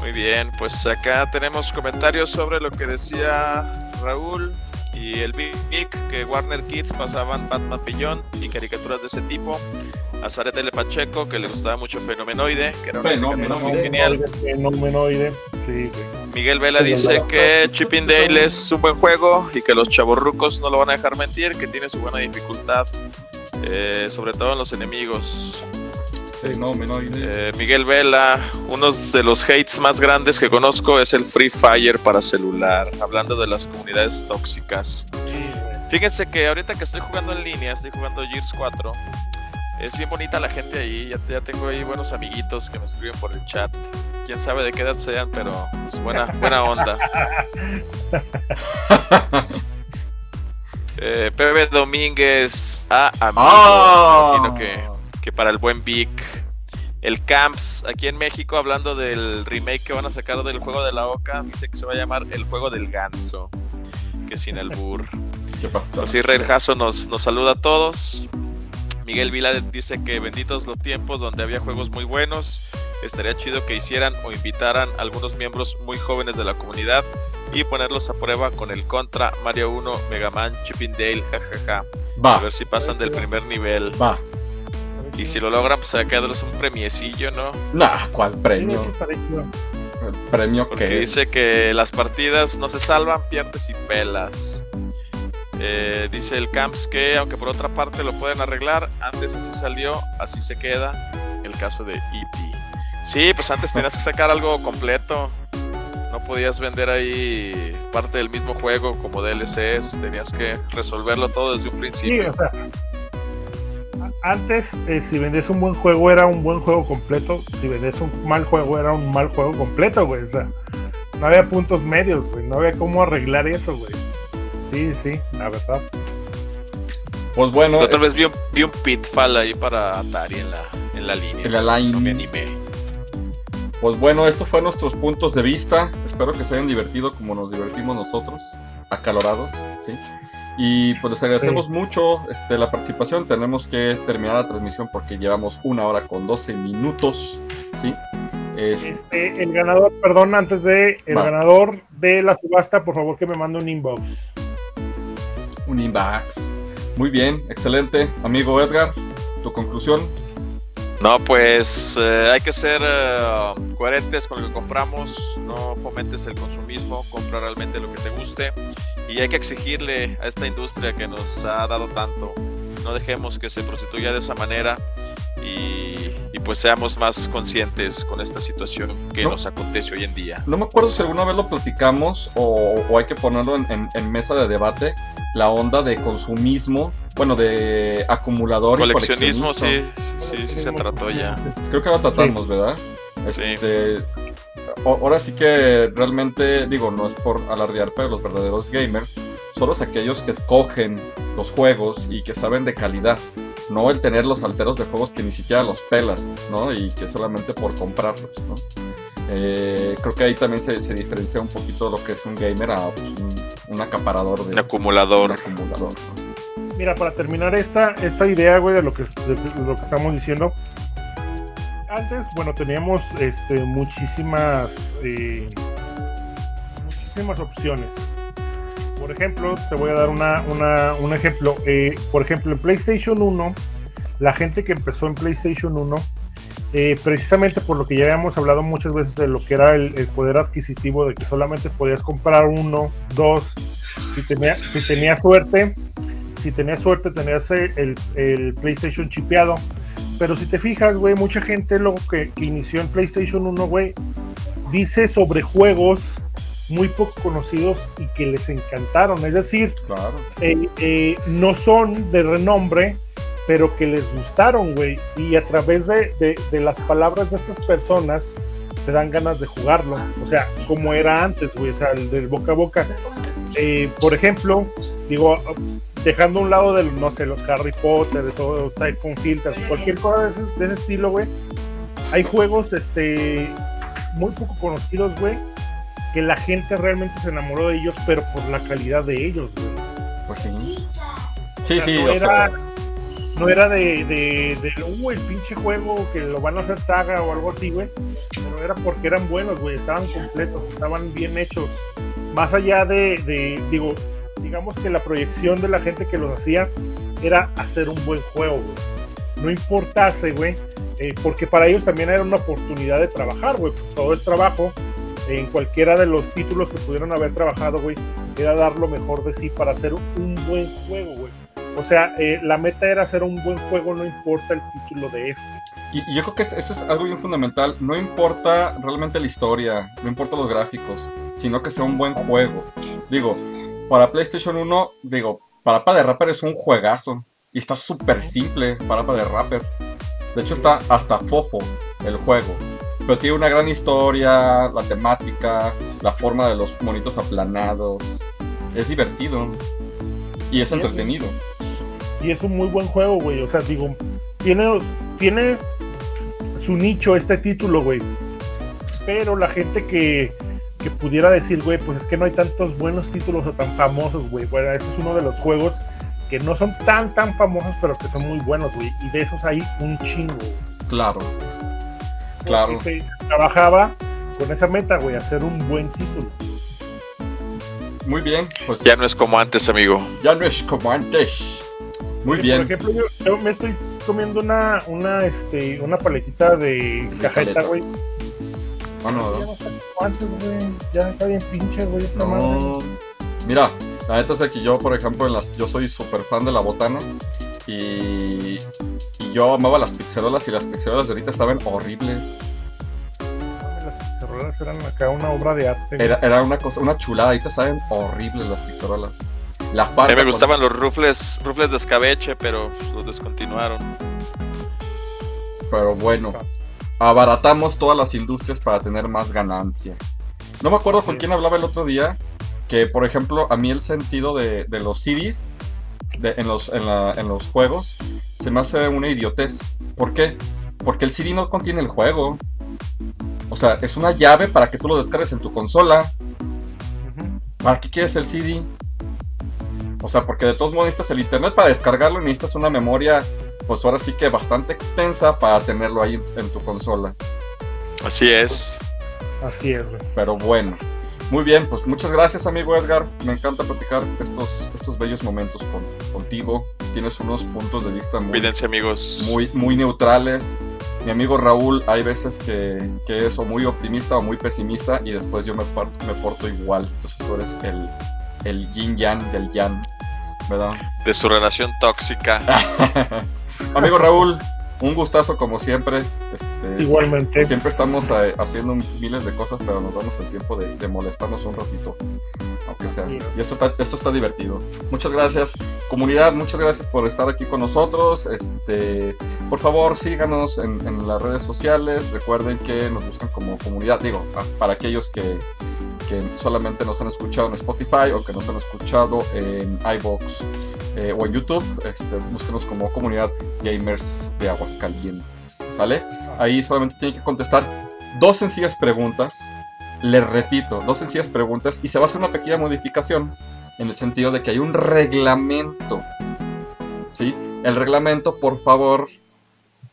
Muy bien, pues acá tenemos comentarios sobre lo que decía Raúl y el Big, que Warner Kids pasaban Batman Pillón y caricaturas de ese tipo. A Zaret L. Pacheco, que le gustaba mucho Fenomenoide, que era muy genial. Fenomenoide, sí, Miguel Vela dice que Chipping Dale es un buen juego y que los chavorrucos no lo van a dejar mentir, que tiene su buena dificultad, eh, sobre todo en los enemigos. Eh, Miguel Vela, uno de los hates más grandes que conozco es el Free Fire para celular, hablando de las comunidades tóxicas. Fíjense que ahorita que estoy jugando en línea, estoy jugando Gears 4, es bien bonita la gente ahí, ya, ya tengo ahí buenos amiguitos que me escriben por el chat. Quién sabe de qué edad sean, pero es buena, buena onda. eh, Pepe Domínguez, ah, amigo, Ah. imagino que que para el buen Vic. El Camps, aquí en México, hablando del remake que van a sacar del juego de la Oca, dice que se va a llamar El Juego del Ganso, que sin el bur. ¿Qué pasó? Pues Israel Jasso nos, nos saluda a todos. Miguel Vila dice que benditos los tiempos donde había juegos muy buenos. Estaría chido que hicieran o invitaran a algunos miembros muy jóvenes de la comunidad y ponerlos a prueba con el Contra, Mario 1, Mega Man, Chipping Dale, jajaja. A Va, ver si pasan del primer nivel. va. Y si lo logran, pues hay que darles un premiecillo, ¿no? Nah, ¿cuál premio? Sí. ¿El premio Porque que dice que las partidas no se salvan, pierdes y pelas. Eh, dice el Camps que, aunque por otra parte lo pueden arreglar, antes así salió, así se queda. El caso de E.T. Sí, pues antes tenías que sacar algo completo. No podías vender ahí parte del mismo juego como DLCs. Tenías que resolverlo todo desde un Sí, principio. o sea, antes, eh, si vendías un buen juego, era un buen juego completo. Si vendías un mal juego, era un mal juego completo, güey. O sea, no había puntos medios, güey. No había cómo arreglar eso, güey. Sí, sí, la verdad. Pues bueno, La otra vez vi un, vi un pitfall ahí para Atari en la, en la línea. En la line. No me animé. Pues bueno, estos fueron nuestros puntos de vista. Espero que se hayan divertido como nos divertimos nosotros, acalorados, ¿sí? Y pues les agradecemos mucho este, la participación. Tenemos que terminar la transmisión porque llevamos una hora con 12 minutos, ¿sí? Eh, Este, el ganador, perdón, antes de el Va. ganador de la subasta, por favor que me mande un inbox. un inbox. Muy bien, excelente. Amigo Edgar, tu conclusión. No, pues eh, hay que ser eh, coherentes con lo que compramos, no fomentes el consumismo, compra realmente lo que te guste y hay que exigirle a esta industria que nos ha dado tanto, no dejemos que se prostituya de esa manera y, y pues seamos más conscientes con esta situación que No. nos acontece hoy en día. No me acuerdo si alguna vez lo platicamos o, o hay que ponerlo en, en- en mesa de debate. La onda de consumismo, bueno, de acumulador y Coleccionismo, coleccionismo. sí, sí, sí, sí se trató ya. Creo que lo tratamos, ¿verdad? Sí. Este, o- ahora sí que realmente, digo, no es por alardear, pero los verdaderos gamers son los aquellos que escogen los juegos y que saben de calidad. No el tener los alteros de juegos que ni siquiera los pelas, ¿no? Y que solamente por comprarlos, ¿no? Eh, creo que ahí también se, se diferencia un poquito lo que es un gamer a pues, un, un acaparador de Un acumulador. un acumulador. ¿no? Mira, para terminar esta, esta idea, güey, de lo que, de lo que estamos diciendo. Antes, bueno, teníamos este, muchísimas, eh, muchísimas opciones. Por ejemplo, te voy a dar una, un ejemplo. Eh, por ejemplo, en PlayStation 1, la gente que empezó en PlayStation 1, eh, precisamente por lo que ya habíamos hablado muchas veces de lo que era el, poder adquisitivo, de que solamente podías comprar uno, dos, si tenías tenía suerte, si tenías suerte tenías el- el PlayStation chipeado. Pero si te fijas, güey, mucha gente luego que, que inició en PlayStation 1, güey, dice sobre juegos muy poco conocidos y que les encantaron. Es decir, Claro. eh, eh, no son de renombre, pero que les gustaron, güey. Y a través de, de- de las palabras de estas personas te dan ganas de jugarlo. O sea, como era antes, güey, o sea, el del boca a boca. Eh, por ejemplo, digo, dejando a un lado de, no sé, los Harry Potter, de todos los Siphon Filters, cualquier cosa de ese, de ese estilo, güey. Hay juegos, este, muy poco conocidos, güey, que la gente realmente se enamoró de ellos, pero por la calidad de ellos, güey. Pues sí. Sí, O sea, sí, no o sea, era, no era de, de, de uh, el pinche juego que lo van a hacer saga o algo así, güey. Pero era porque eran buenos, güey. Estaban completos, estaban bien hechos. Más allá de, de, digo, digamos que la proyección de la gente que los hacía era hacer un buen juego, güey. No importase, güey. Eh, porque para ellos también era una oportunidad de trabajar, güey. Pues todo es trabajo. En cualquiera de los títulos que pudieron haber trabajado, güey, era dar lo mejor de sí para hacer un buen juego, güey. O sea, eh, la meta era hacer un buen juego, no importa el título de ese. Y, yo creo que eso es algo bien fundamental. No importa realmente la historia, no importa los gráficos, sino que sea un buen juego. Digo, para PlayStation 1, digo, Parapa de Rapper es un juegazo. Y está súper simple, Parapa de Rapper. De hecho, está hasta fofo el juego. Pero tiene una gran historia, la temática, la forma de los monitos aplanados. Es divertido. Y es entretenido. Y es un muy buen juego, güey. O sea, digo, tiene, tiene su nicho este título, güey. Pero la gente que, que pudiera decir, güey, pues es que no hay tantos buenos títulos o tan famosos, güey. Bueno, este es uno de los juegos que no son tan, tan famosos, pero que son muy buenos, güey. Y de esos hay un chingo. Claro. Claro. Se, trabajaba con esa meta, güey, hacer un buen título. Muy bien, pues. Ya no es como antes, amigo. Ya no es como antes. Muy bien. Por ejemplo, yo, me estoy comiendo una, una, este, una paletita de, cajeta, güey. Ah, ya no está como antes, güey. Ya está bien pinche, güey, esta no. Mira, la neta es que yo, por ejemplo, en las, yo soy súper fan de la botana y, y yo amaba las pizzerolas y las pizzerolas de ahorita estaban horribles. Las pizzerolas eran acá una obra de arte. Era, era una cosa, una chulada, ahorita saben horribles las pizzerolas. La a mí me gustaban los rufles, rufles de escabeche, pero los descontinuaron. Pero bueno, abaratamos todas las industrias para tener más ganancia. No me acuerdo con quién hablaba el otro día, que por ejemplo, a mí el sentido de, los CDs en, los, en, los juegos se me hace una idiotez. ¿Por qué? Porque el CD no contiene el juego. O sea, es una llave para que tú lo descargues en tu consola. ¿Para qué quieres el CD? O sea, porque de todos modos necesitas el internet para descargarlo y necesitas una memoria, pues ahora sí que bastante extensa para tenerlo ahí en, tu consola. Así es. Así es, Pero bueno. Muy bien, pues muchas gracias amigo Edgar. Me encanta platicar estos, estos bellos momentos con, contigo. Tienes unos puntos de vista muy, amigos. muy, muy neutrales. Mi amigo Raúl, hay veces que, que es o muy optimista o muy pesimista y después yo me, parto, me porto igual. Entonces tú eres el, el yin yang del yang, ¿verdad? De su relación tóxica. Amigo Raúl, un gustazo como siempre. Este, Igualmente. Siempre estamos eh, haciendo miles de cosas, pero nos damos el tiempo de, molestarnos un ratito, aunque sea. Y esto está, esto está divertido. Muchas gracias, comunidad. Muchas gracias por estar aquí con nosotros. Este, por favor, síganos en, en las redes sociales. Recuerden que nos buscan como comunidad. Digo, para aquellos que que solamente nos han escuchado en Spotify o que nos han escuchado en iBox eh, o en YouTube, este, búsquenos como comunidad gamers de Aguascalientes. ¿Sale? Ahí solamente tienen que contestar dos sencillas preguntas. Les repito, dos sencillas preguntas y se va a hacer una pequeña modificación en el sentido de que hay un reglamento. ¿Sí? El reglamento, por favor,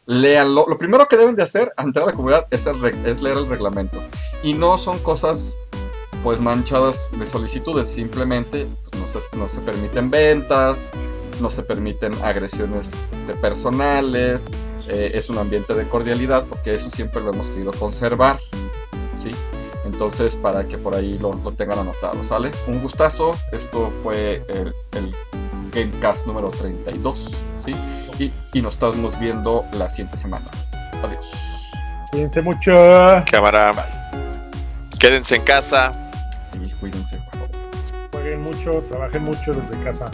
léanlo. Lo primero que deben de hacer ante la comunidad es, es leer el reglamento. Y no son cosas pues manchadas de solicitudes, simplemente no, se, permiten ventas, no se permiten agresiones este, personales, eh, es un ambiente de cordialidad, porque eso siempre lo hemos querido conservar, ¿sí? Entonces, para que por ahí lo, tengan anotado, ¿sale? Un gustazo, esto fue el, Gamecast número 32, ¿sí? Y, y, nos estamos viendo la siguiente semana. Adiós. Cuídense mucho. Cámara. Quédense en casa cuídense, por favor. Mucho, trabajen mucho desde casa.